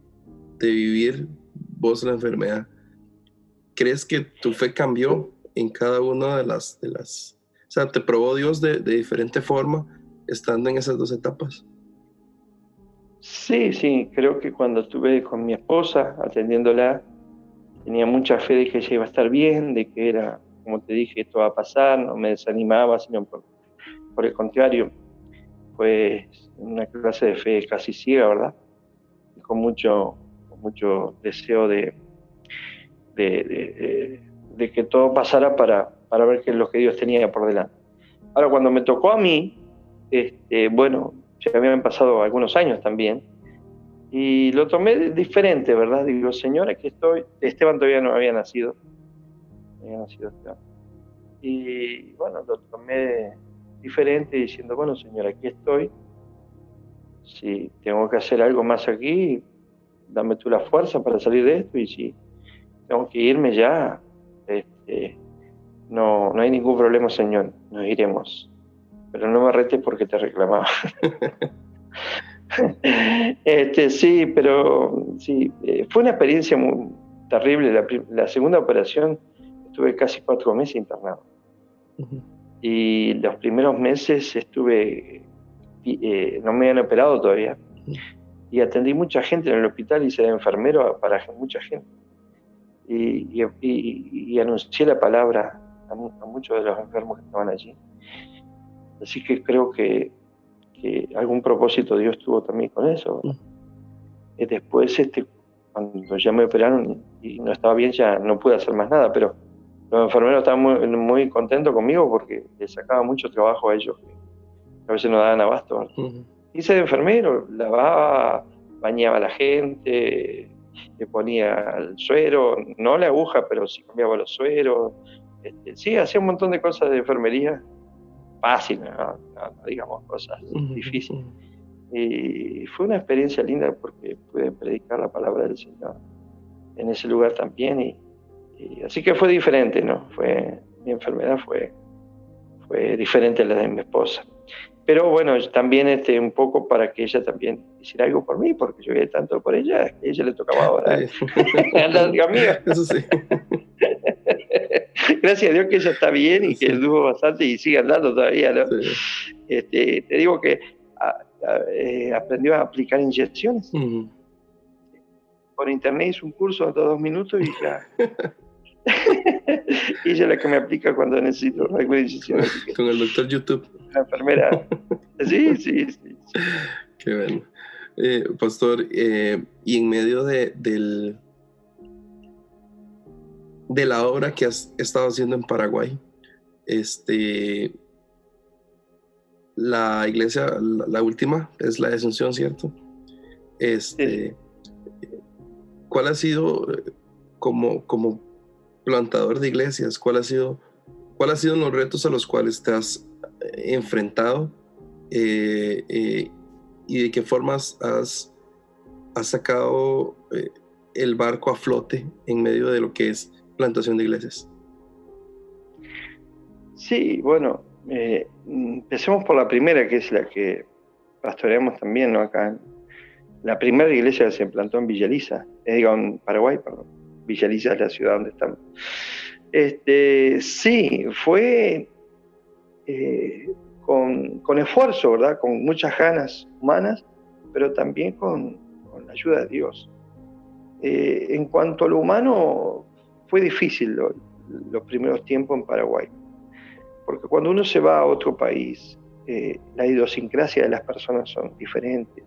vivir vos la enfermedad. ¿Crees que tu fe cambió en cada una de las, de las, o sea, te probó Dios de, de diferente forma estando en esas dos etapas? Sí, sí, creo que cuando estuve con mi esposa atendiéndola, tenía mucha fe de que ella iba a estar bien, de que era, como te dije, esto va a pasar, no me desanimaba, sino por, el contrario, pues una clase de fe casi ciega, ¿verdad? Y con mucho, mucho deseo de, de, de, que todo pasara para, para ver qué es lo que Dios tenía por delante. Ahora, cuando me tocó a mí, este, bueno, ya habían pasado algunos años también, y lo tomé diferente, ¿verdad? Digo, Señor, aquí estoy. Esteban todavía no había nacido. Había nacido Esteban. Y bueno, lo tomé diferente diciendo, bueno, Señor, aquí estoy. Si tengo que hacer algo más aquí, dame tú la fuerza para salir de esto. Y si tengo que irme ya, este, no, no hay ningún problema, Señor, nos iremos pero no me retes porque te reclamaba. este, sí, pero sí, eh, fue una experiencia muy terrible. La, segunda operación estuve casi cuatro meses internado. Y los primeros meses estuve, eh, no me habían operado todavía. Y atendí mucha gente en el hospital y ser enfermero para mucha gente. Y, y, anuncié la palabra a, a muchos de los enfermos que estaban allí. Así que creo que, algún propósito Dios tuvo también con eso. Mm. Y después, este, cuando ya me operaron y no estaba bien, ya no pude hacer más nada, pero los enfermeros estaban muy, muy contentos conmigo porque les sacaba mucho trabajo a ellos, que a veces no daban abasto. Hice de enfermero, lavaba, bañaba a la gente, le ponía el suero, no la aguja, pero sí cambiaba los sueros. Este, sí, hacía un montón de cosas de enfermería fácil, no, digamos cosas difíciles. Y fue una experiencia linda porque pude predicar la palabra del Señor en ese lugar también. Y, así que fue diferente, ¿no? Fue, mi enfermedad fue, fue diferente a la de mi esposa. Pero bueno, también este, un poco para que ella también hiciera algo por mí, porque yo vi tanto por ella, que a ella le tocaba ahora. ¿eh? Eso sí. gracias a Dios que ella está bien y que estuvo bastante y sigue andando todavía, ¿no? Este, te digo que eh, aprendió a aplicar inyecciones. Por internet hizo un curso de dos minutos y ya. y ella es la que me aplica cuando necesito alguna. Con el doctor YouTube. La enfermera. Sí, sí, sí. Qué bueno. Eh, pastor, eh, y en medio de, del, de la obra que has estado haciendo en Paraguay. Este, la iglesia, la, última, es la de Asunción, ¿cierto? Este, ¿Cuál ha sido, como, como plantador de iglesias, cuál ha sido, cuál ha sido los retos a los cuales te has eh, enfrentado eh, eh, y de qué formas has, has sacado el barco a flote en medio de lo que es plantación de iglesias? Sí, bueno, empecemos por la primera, que es la que pastoreamos también, ¿no? Acá. La primera iglesia que se plantó en Villaliza, digo, en Paraguay, perdón. Villaliza es la ciudad donde estamos. Este, sí, fue eh, con, esfuerzo, ¿verdad? Con muchas ganas humanas, pero también con, la ayuda de Dios. en cuanto a lo humano, fue difícil los primeros tiempos en Paraguay, porque cuando uno se va a otro país, eh, la idiosincrasia de las personas son diferentes,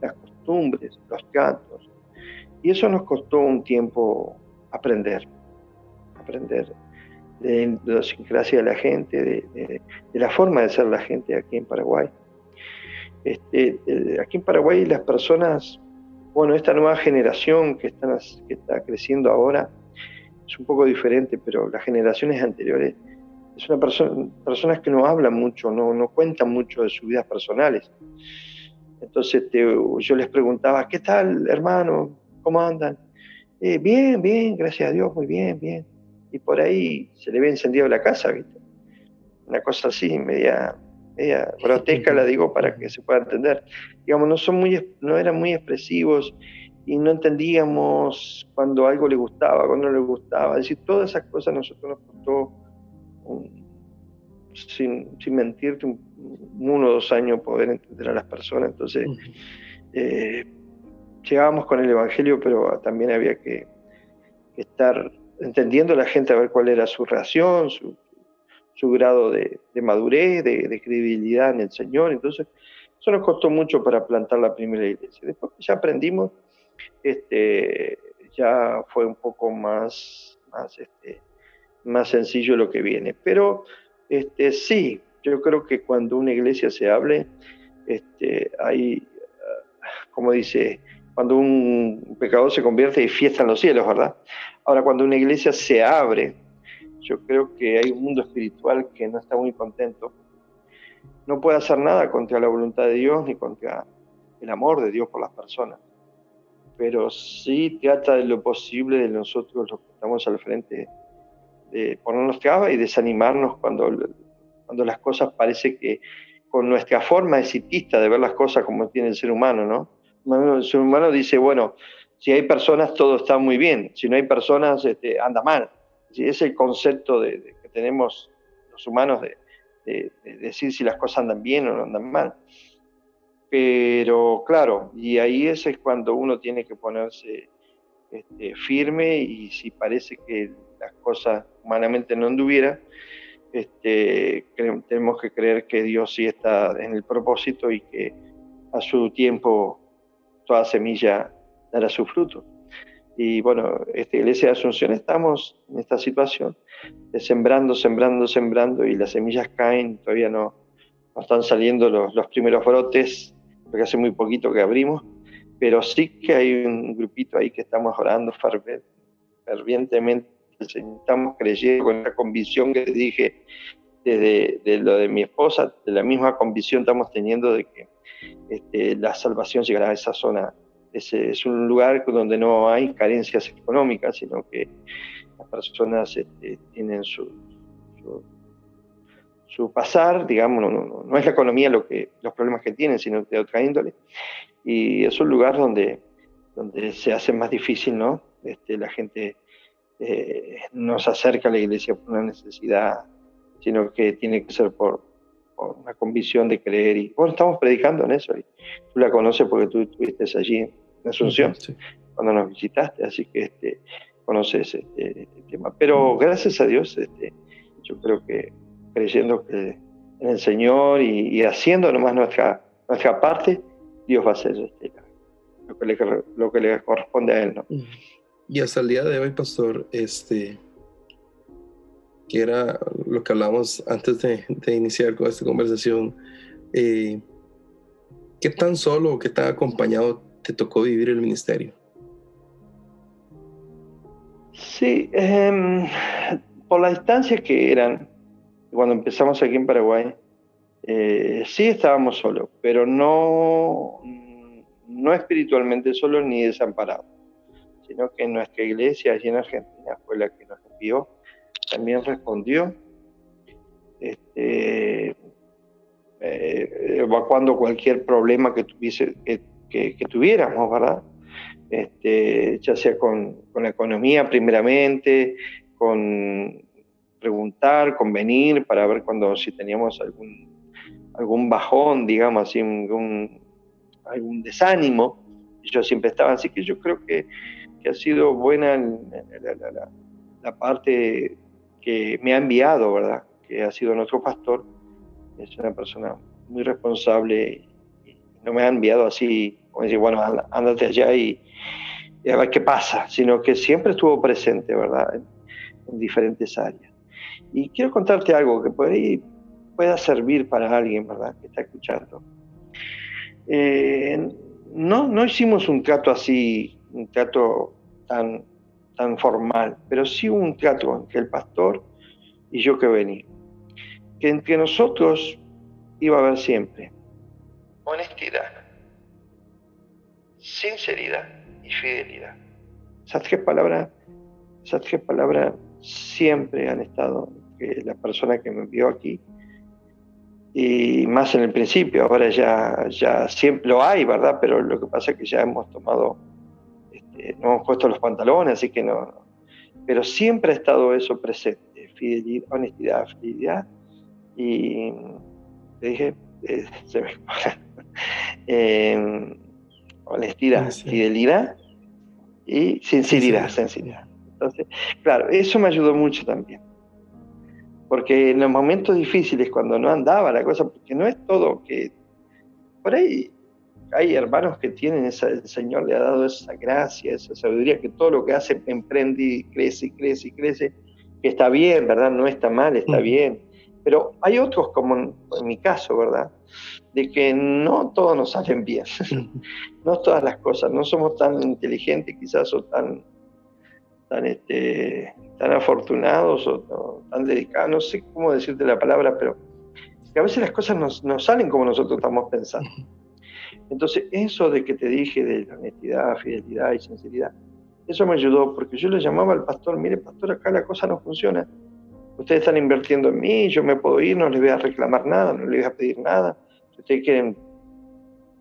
las costumbres, los cantos. Y eso nos costó un tiempo aprender, aprender de la de la gente, de, la forma de ser la gente aquí en Paraguay. Este, aquí en Paraguay las personas, bueno, esta nueva generación que, está creciendo ahora es un poco diferente, pero las generaciones anteriores es una persona, personas que no hablan mucho, no cuentan mucho de sus vidas personales. Entonces yo les preguntaba, ¿qué tal, hermano? ¿Cómo andan? Eh, bien, bien, gracias a Dios, muy bien, bien. Y por ahí se le ve encendido la casa, ¿viste? Una cosa así, media, media grotesca, la digo para que se pueda entender. Digamos, no, son muy, no eran muy expresivos y no entendíamos cuando algo le gustaba, cuando no le gustaba. Es decir, todas esas cosas nosotros nos costó sin, sin, mentirte, uno o dos años poder entender a las personas. Entonces, eh, llegábamos con el Evangelio, pero también había que, estar entendiendo a la gente a ver cuál era su reacción, su, grado de, madurez, de, credibilidad en el Señor. Entonces, eso nos costó mucho para plantar la primera iglesia. Después ya aprendimos, este, ya fue un poco más, más este, más sencillo lo que viene. Pero este, sí, yo creo que cuando una iglesia se hable, este, hay, como dice, cuando un pecador se convierte y fiesta en los cielos, ¿verdad? Ahora, cuando una iglesia se abre, yo creo que hay un mundo espiritual que no está muy contento. No puede hacer nada contra la voluntad de Dios ni contra el amor de Dios por las personas. Pero sí trata de lo posible de nosotros los que estamos al frente de ponernos trabas y desanimarnos cuando, cuando las cosas parece que con nuestra forma exitista de ver las cosas como tiene el ser humano, ¿no? Ser humano dice, bueno, si hay personas todo está muy bien, si no hay personas este, anda mal. Es el concepto que tenemos los humanos de, decir si las cosas andan bien o no andan mal. Pero claro, y ahí ese es cuando uno tiene que ponerse este, firme y si parece que las cosas humanamente no anduviera, este, tenemos que creer que Dios sí está en el propósito y que a su tiempo toda semilla dará su fruto. Y bueno, esta iglesia de Asunción estamos en esta situación, de sembrando, sembrando, sembrando y las semillas caen, todavía no, no están saliendo los, los primeros brotes, porque hace muy poquito que abrimos, pero sí que hay un grupito ahí que estamos orando fervientemente estamos creyendo con la convicción que dije desde de lo de mi esposa, de la misma convicción estamos teniendo de que este, la salvación llegará a esa zona. Es un lugar donde no hay carencias económicas, sino que las personas este, tienen su, su, pasar, digamos, no, no, es la economía lo que, los problemas que tienen, sino de otra índole. Y es un lugar donde, donde se hace más difícil, ¿no? Este, la gente eh, nos acerca a la iglesia por una necesidad, sino que tiene que ser por, una convicción de creer. Y bueno, estamos predicando en eso. Y tú la conoces porque tú estuviste allí en Asunción cuando nos visitaste, así que este, conoces este, este, tema. Pero gracias a Dios, este, yo creo que creyendo que en el Señor y, haciendo nomás nuestra, nuestra parte, Dios va a hacer este, lo, que le, lo que le corresponde a Él. ¿no? Y hasta el día de hoy, pastor, este, que era lo que hablamos antes de, iniciar con esta conversación, eh, ¿qué tan solo o qué tan acompañado te tocó vivir el ministerio? Sí, em, por las distancias que eran, cuando empezamos aquí en Paraguay, eh, sí estábamos solos, pero no, no espiritualmente solos ni desamparados sino que nuestra iglesia allí en Argentina fue la que nos envió, también respondió, este, eh, evacuando cualquier problema que, tuviese, que, tuviéramos, ¿verdad? Este, ya sea con, la economía primeramente, con preguntar, con venir para ver cuando si teníamos algún, algún bajón, digamos así, algún desánimo. Yo siempre estaba así que yo creo que ha sido buena la, parte que me ha enviado, ¿verdad? Que ha sido nuestro pastor. Es una persona muy responsable no me ha enviado así como decir, bueno, ándate allá y, a ver qué pasa, sino que siempre estuvo presente, ¿verdad? En, diferentes áreas. Y quiero contarte algo que por ahí pueda servir para alguien, ¿verdad? Que está escuchando. Eh, no, no hicimos un trato así, un trato tan, tan formal, pero sí un trato entre el pastor y yo que venía. Que entre nosotros iba a haber siempre honestidad, sinceridad y fidelidad. Esas tres palabras, esas tres palabras siempre han estado que la persona que me envió aquí y más en el principio, ahora ya, ya siempre lo hay, ¿verdad? Pero lo que pasa es que ya hemos tomado, este, no hemos puesto los pantalones, así que no, Pero siempre ha estado eso presente, fidelidad, honestidad, fidelidad. Y te dije, eh, se me eh, honestidad, fidelidad y sinceridad, sinceridad. Entonces, claro, eso me ayudó mucho también. Porque en los momentos difíciles, cuando no andaba la cosa, porque no es todo que. Por ahí hay hermanos que tienen esa, el Señor le ha dado esa gracia, esa sabiduría, que todo lo que hace emprende y crece y crece y crece, que está bien, ¿verdad? No está mal, está bien. Pero hay otros, como en, mi caso, ¿verdad? De que no todos nos salen bien, no todas las cosas, no somos tan inteligentes quizás o tan, tan, este, tan afortunados o, tan dedicados, no sé cómo decirte la palabra, pero que a veces las cosas no, salen como nosotros estamos pensando. Entonces, eso de que te dije de honestidad, fidelidad y sinceridad, eso me ayudó porque yo le llamaba al pastor, mire pastor, acá la cosa no funciona ustedes están invirtiendo en mí, yo me puedo ir, no les voy a reclamar nada, no les voy a pedir nada. Si ustedes quieren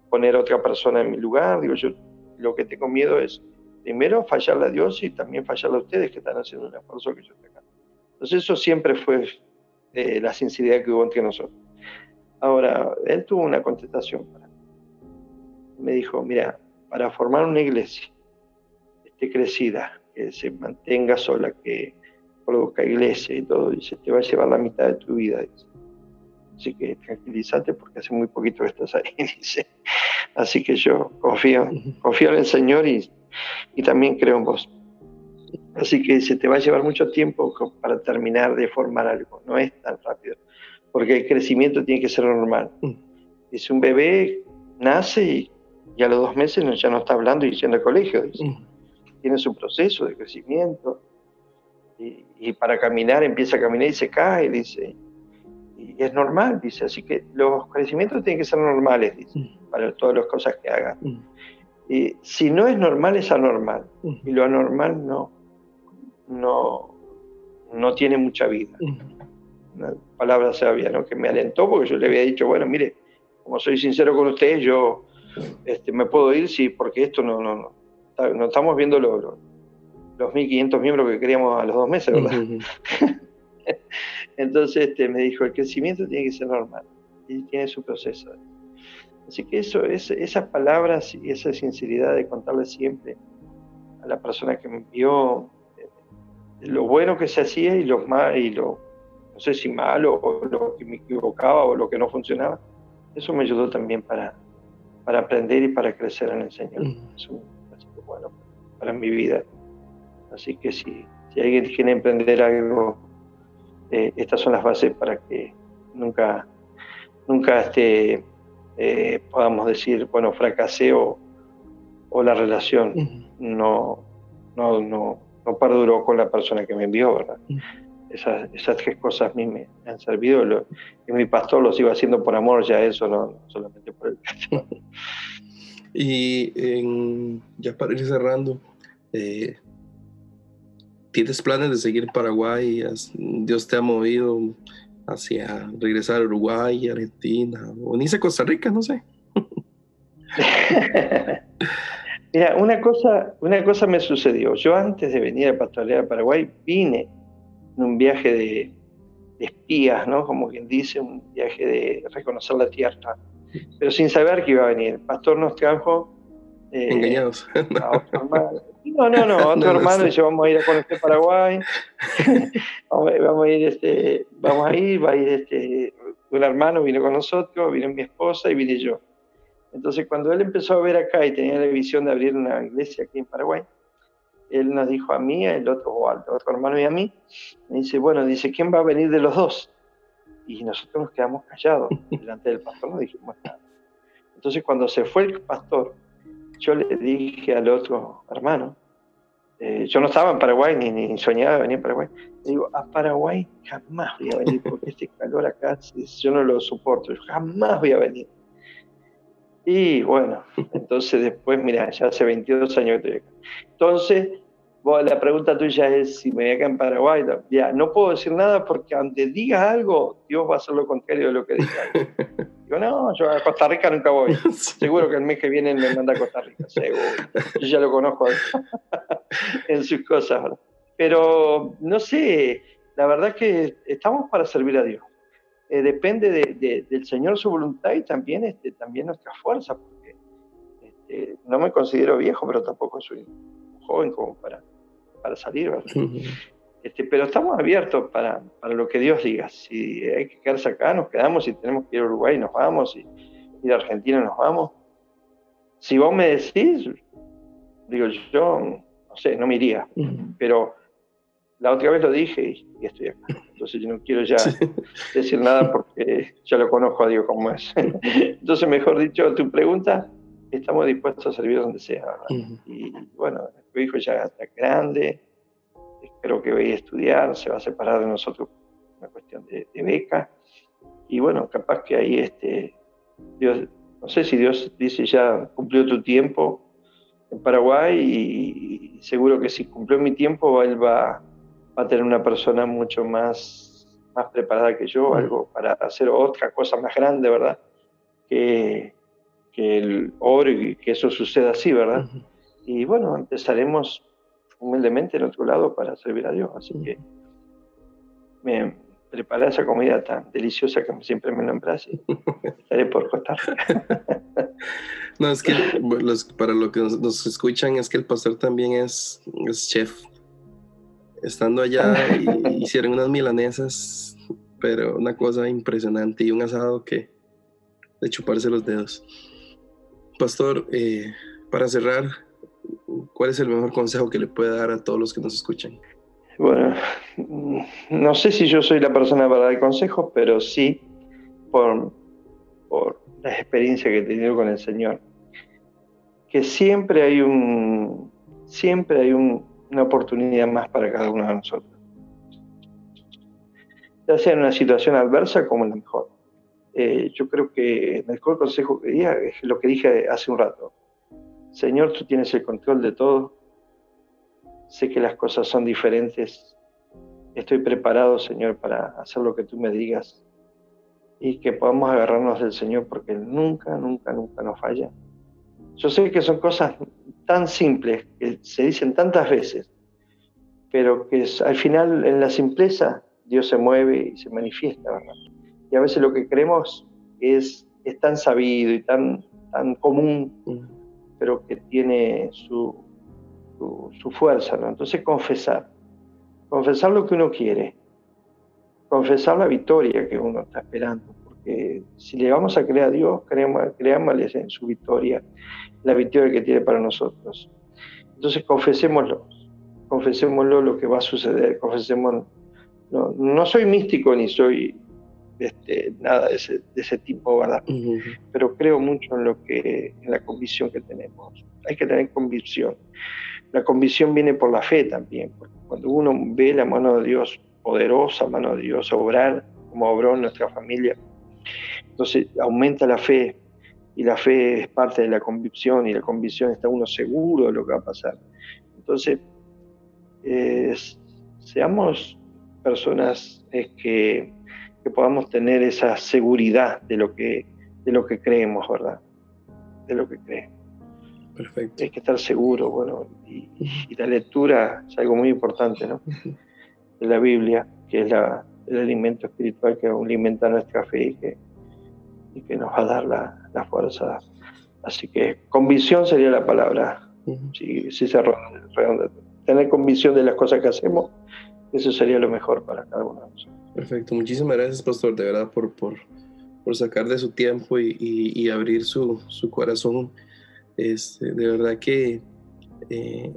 poner a otra persona en mi lugar, digo yo, lo que tengo miedo es, primero, fallarle a Dios y también fallarle a ustedes que están haciendo un esfuerzo que yo estoy acá. Entonces eso siempre fue eh, la sinceridad que hubo entre nosotros. Ahora, él tuvo una contestación para. Me dijo, mira, para formar una iglesia esté crecida, que se mantenga sola, que produzca iglesia y todo, dice, te va a llevar la mitad de tu vida. Así que tranquilízate porque hace muy poquito que estás ahí, dice. Así que yo confío, confío en el Señor y, y también creo en vos. Así que se te va a llevar mucho tiempo para terminar de formar algo, no es tan rápido, porque el crecimiento tiene que ser normal. Dice, un bebé nace y, a los dos meses ya no está hablando y yendo al colegio, dice. Mm. Tiene su proceso de crecimiento, y, para caminar empieza a caminar y se cae, dice. Y es normal, dice. Así que los crecimientos tienen que ser normales, dice, mm. para todas las cosas que haga. Mm. Y si no es normal, es anormal. Y lo anormal no, no, no tiene mucha vida. Una palabra sabia, ¿no? Que me alentó porque yo le había dicho, bueno, mire, como soy sincero con ustedes, yo este, me puedo ir, sí, porque esto no, no, no, no estamos viendo lo, los 1.500 miembros que queríamos a los dos meses, ¿verdad? Entonces este, me dijo, el crecimiento tiene que ser normal y tiene su proceso. Así que eso, es, esas palabras y esa sinceridad de contarle siempre a la persona que me envió eh, lo bueno que se hacía y lo mal, y lo, no sé si malo o lo que me equivocaba o lo que no funcionaba, eso me ayudó también para, para aprender y para crecer en el Señor. Eso es bueno para mi vida. Así que si, si alguien quiere emprender algo, eh, estas son las bases para que nunca, nunca este, eh, podamos decir, bueno, fracasé o, la relación no, no, no, no, perduró con la persona que me envió, ¿verdad? Esas, esas, tres cosas a mí me han servido. Lo, y mi pastor lo iba haciendo por amor, ya eso, no, solamente por el Y ya para ir cerrando, eh, ¿Tienes planes de seguir en Paraguay? ¿Dios te ha movido hacia regresar a Uruguay, Argentina o ni a Costa Rica? No sé. Mira, una cosa, una cosa me sucedió. Yo antes de venir a pastorear a Paraguay vine en un viaje de, espías, ¿no? Como quien dice, un viaje de reconocer la tierra, pero sin saber que iba a venir. El pastor nos trajo... Eh, Engañados. No, no, no, otro hermano dice, vamos a ir a conocer Paraguay, vamos, a ir, este, vamos a ir, va a ir este, un hermano vino con nosotros, vino mi esposa y vine yo. Entonces, cuando él empezó a ver acá y tenía la visión de abrir una iglesia aquí en Paraguay, él nos dijo a mí, el otro, o al otro hermano y a mí, me dice, bueno, dice, ¿quién va a venir de los dos? Y nosotros nos quedamos callados delante del pastor, no dijimos nada. Entonces, cuando se fue el pastor, yo le dije al otro hermano, eh, yo no estaba en Paraguay ni, ni soñaba venir a Paraguay. Le digo, a Paraguay jamás voy a venir porque este calor acá yo no lo soporto, yo jamás voy a venir. Y bueno, entonces después, mira, ya hace 22 años que estoy acá. Entonces, la pregunta tuya es si me voy acá en Paraguay. Ya, no puedo decir nada porque aunque digas algo, Dios va a hacer lo contrario de lo que digas. Digo, no, yo a Costa Rica nunca voy. Seguro que el mes que viene me manda a Costa Rica, seguro. Yo ya lo conozco en sus cosas. Pero no sé, la verdad es que estamos para servir a Dios. Eh, depende del Señor su voluntad y también, este, también nuestra fuerza, porque este, no me considero viejo, pero tampoco soy joven como para, para salir, este, pero estamos abiertos para, para, lo que Dios diga. Si hay que quedarse acá, nos quedamos. Si tenemos que ir a Uruguay, nos vamos. Si ir a Argentina, nos vamos. Si vos me decís, digo yo, no sé, no me iría. Pero la otra vez lo dije y, estoy acá. Entonces yo no quiero ya decir nada porque ya lo conozco a Dios como es. Entonces, mejor dicho, tu pregunta, estamos dispuestos a servir donde sea. Y bueno, nuestro hijo ya está grande, creo que va a estudiar, se va a separar de nosotros una cuestión de, beca. Y bueno, capaz que ahí este, Dios, no sé si Dios dice ya cumplió tu tiempo en Paraguay y, seguro que si cumplió mi tiempo, él va, a tener una persona mucho más, más preparada que yo, algo para hacer otra cosa más grande, ¿verdad? Que, que el oro y que eso suceda así, ¿verdad? Y bueno, empezaremos humildemente en otro lado para servir a Dios. Así que me preparé esa comida tan deliciosa que siempre me nombras y estaré por contar. no, es que para los que nos, escuchan es que el pastor también es, es chef. Estando allá hicieron unas milanesas, pero una cosa impresionante y un asado que de chuparse los dedos. Pastor, eh, para cerrar, ¿cuál es el mejor consejo que le puede dar a todos los que nos escuchan? Bueno, no sé si yo soy la persona para dar consejos, pero sí por, por la experiencia que he tenido con el Señor, que siempre hay un siempre hay una oportunidad más para cada uno de nosotros. Ya sea en una situación adversa como en la mejor. Eh, yo creo que el mejor consejo que diría es lo que dije hace un rato. Señor, tú tienes el control de todo. Sé que las cosas son diferentes. Estoy preparado, Señor, para hacer lo que tú me digas y que podamos agarrarnos del Señor porque nunca, nunca, nunca nos falla. Yo sé que son cosas tan simples, que se dicen tantas veces, pero que al final en la simpleza Dios se mueve y se manifiesta, ¿verdad? Y a veces lo que creemos es, es tan sabido y tan, tan común pero que tiene su, su, fuerza. ¿no? Entonces confesar, confesar lo que uno quiere, confesar la victoria que uno está esperando, porque si le vamos a creer a Dios, creámosle en su victoria, la victoria que tiene para nosotros. Entonces confesémoslo, confesémoslo lo que va a suceder, confesémoslo. No, no soy místico ni soy este, nada de ese, tipo, ¿verdad? Pero creo mucho en lo que, en la convicción que tenemos. Hay que tener convicción. La convicción viene por la fe también, porque cuando uno ve la mano de Dios poderosa, mano de Dios obrar, como obró en nuestra familia, entonces aumenta la fe, y la fe es parte de la convicción, y la convicción está uno seguro de lo que va a pasar. Entonces, seamos personas que que podamos tener esa seguridad de lo que, de lo que creemos, ¿verdad? De lo que creemos. Perfecto. Hay que estar seguro, bueno, y, la lectura es algo muy importante, ¿no? De la Biblia, que es la, el alimento espiritual que alimenta nuestra fe y que, y que nos va a dar la, la fuerza. Así que convicción sería la palabra, si, si se redonda. Tener convicción de las cosas que hacemos, eso sería lo mejor para cada uno de nosotros. Perfecto, muchísimas gracias, Pastor, de verdad, por, por, por sacar de su tiempo y, abrir su, corazón. Este, de verdad que eh,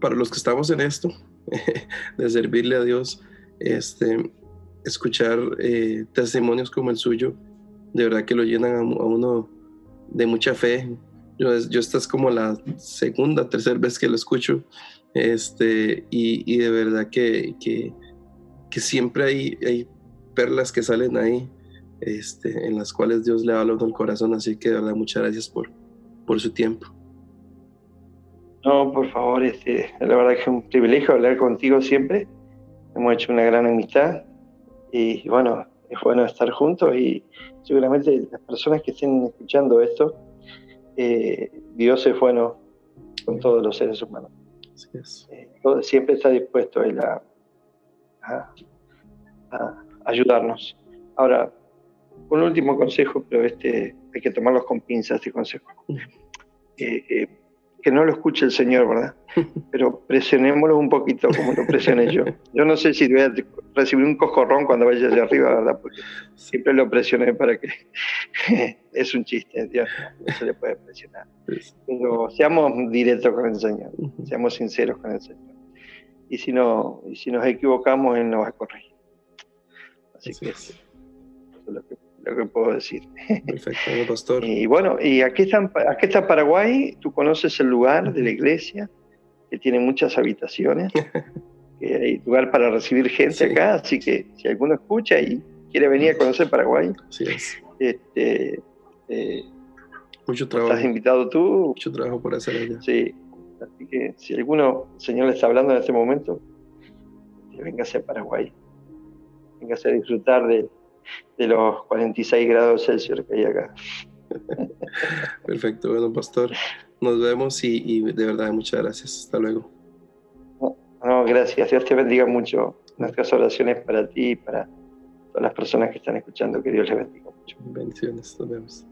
para los que estamos en esto, de servirle a Dios, este, escuchar eh, testimonios como el suyo, de verdad que lo llenan a, uno de mucha fe. Yo, yo esta es como la segunda, tercera vez que lo escucho, este, y, de verdad que, que, siempre hay, hay perlas que salen ahí, este, en las cuales Dios le habla el corazón, así que de verdad muchas gracias por, por su tiempo. No, por favor, este, la verdad que es un privilegio hablar contigo siempre. Hemos hecho una gran amistad y bueno, es bueno estar juntos y seguramente las personas que estén escuchando esto, eh, Dios es bueno con todos los seres humanos. Eh, siempre está dispuesto a, a, ayudarnos. Ahora, un último consejo, pero este hay que tomarlos con pinzas, este consejo. Eh, que no lo escuche el Señor, ¿verdad? Pero presionémoslo un poquito como lo presioné yo. Yo no sé si voy a recibir un coscorrón cuando vaya allá arriba, ¿verdad? Porque siempre lo presioné para que... es un chiste, Dios, no, se le puede presionar. Pero seamos directos con el Señor, seamos sinceros con el Señor. Y si, no, y si nos equivocamos, Él nos va a corregir. Así, que es. eso es lo que lo que puedo decir. Perfecto, pastor. y bueno, y aquí, están, aquí está Paraguay, tú conoces el lugar de la iglesia, que tiene muchas habitaciones, que hay lugar para recibir gente acá, así que si alguno escucha y quiere venir a conocer Paraguay, este, eh, mucho trabajo. Estás invitado tú. Mucho trabajo por hacer allá. Sí, así que si alguno, Señor le está hablando en este momento, venga a Paraguay, venga a disfrutar de de los 46 grados Celsius que hay acá. Perfecto, bueno, pastor, nos vemos y, de verdad muchas gracias. Hasta luego. No, gracias. Dios te bendiga mucho. Nuestras oraciones para ti y para todas las personas que están escuchando. Que Dios les bendiga mucho. Bendiciones, nos vemos.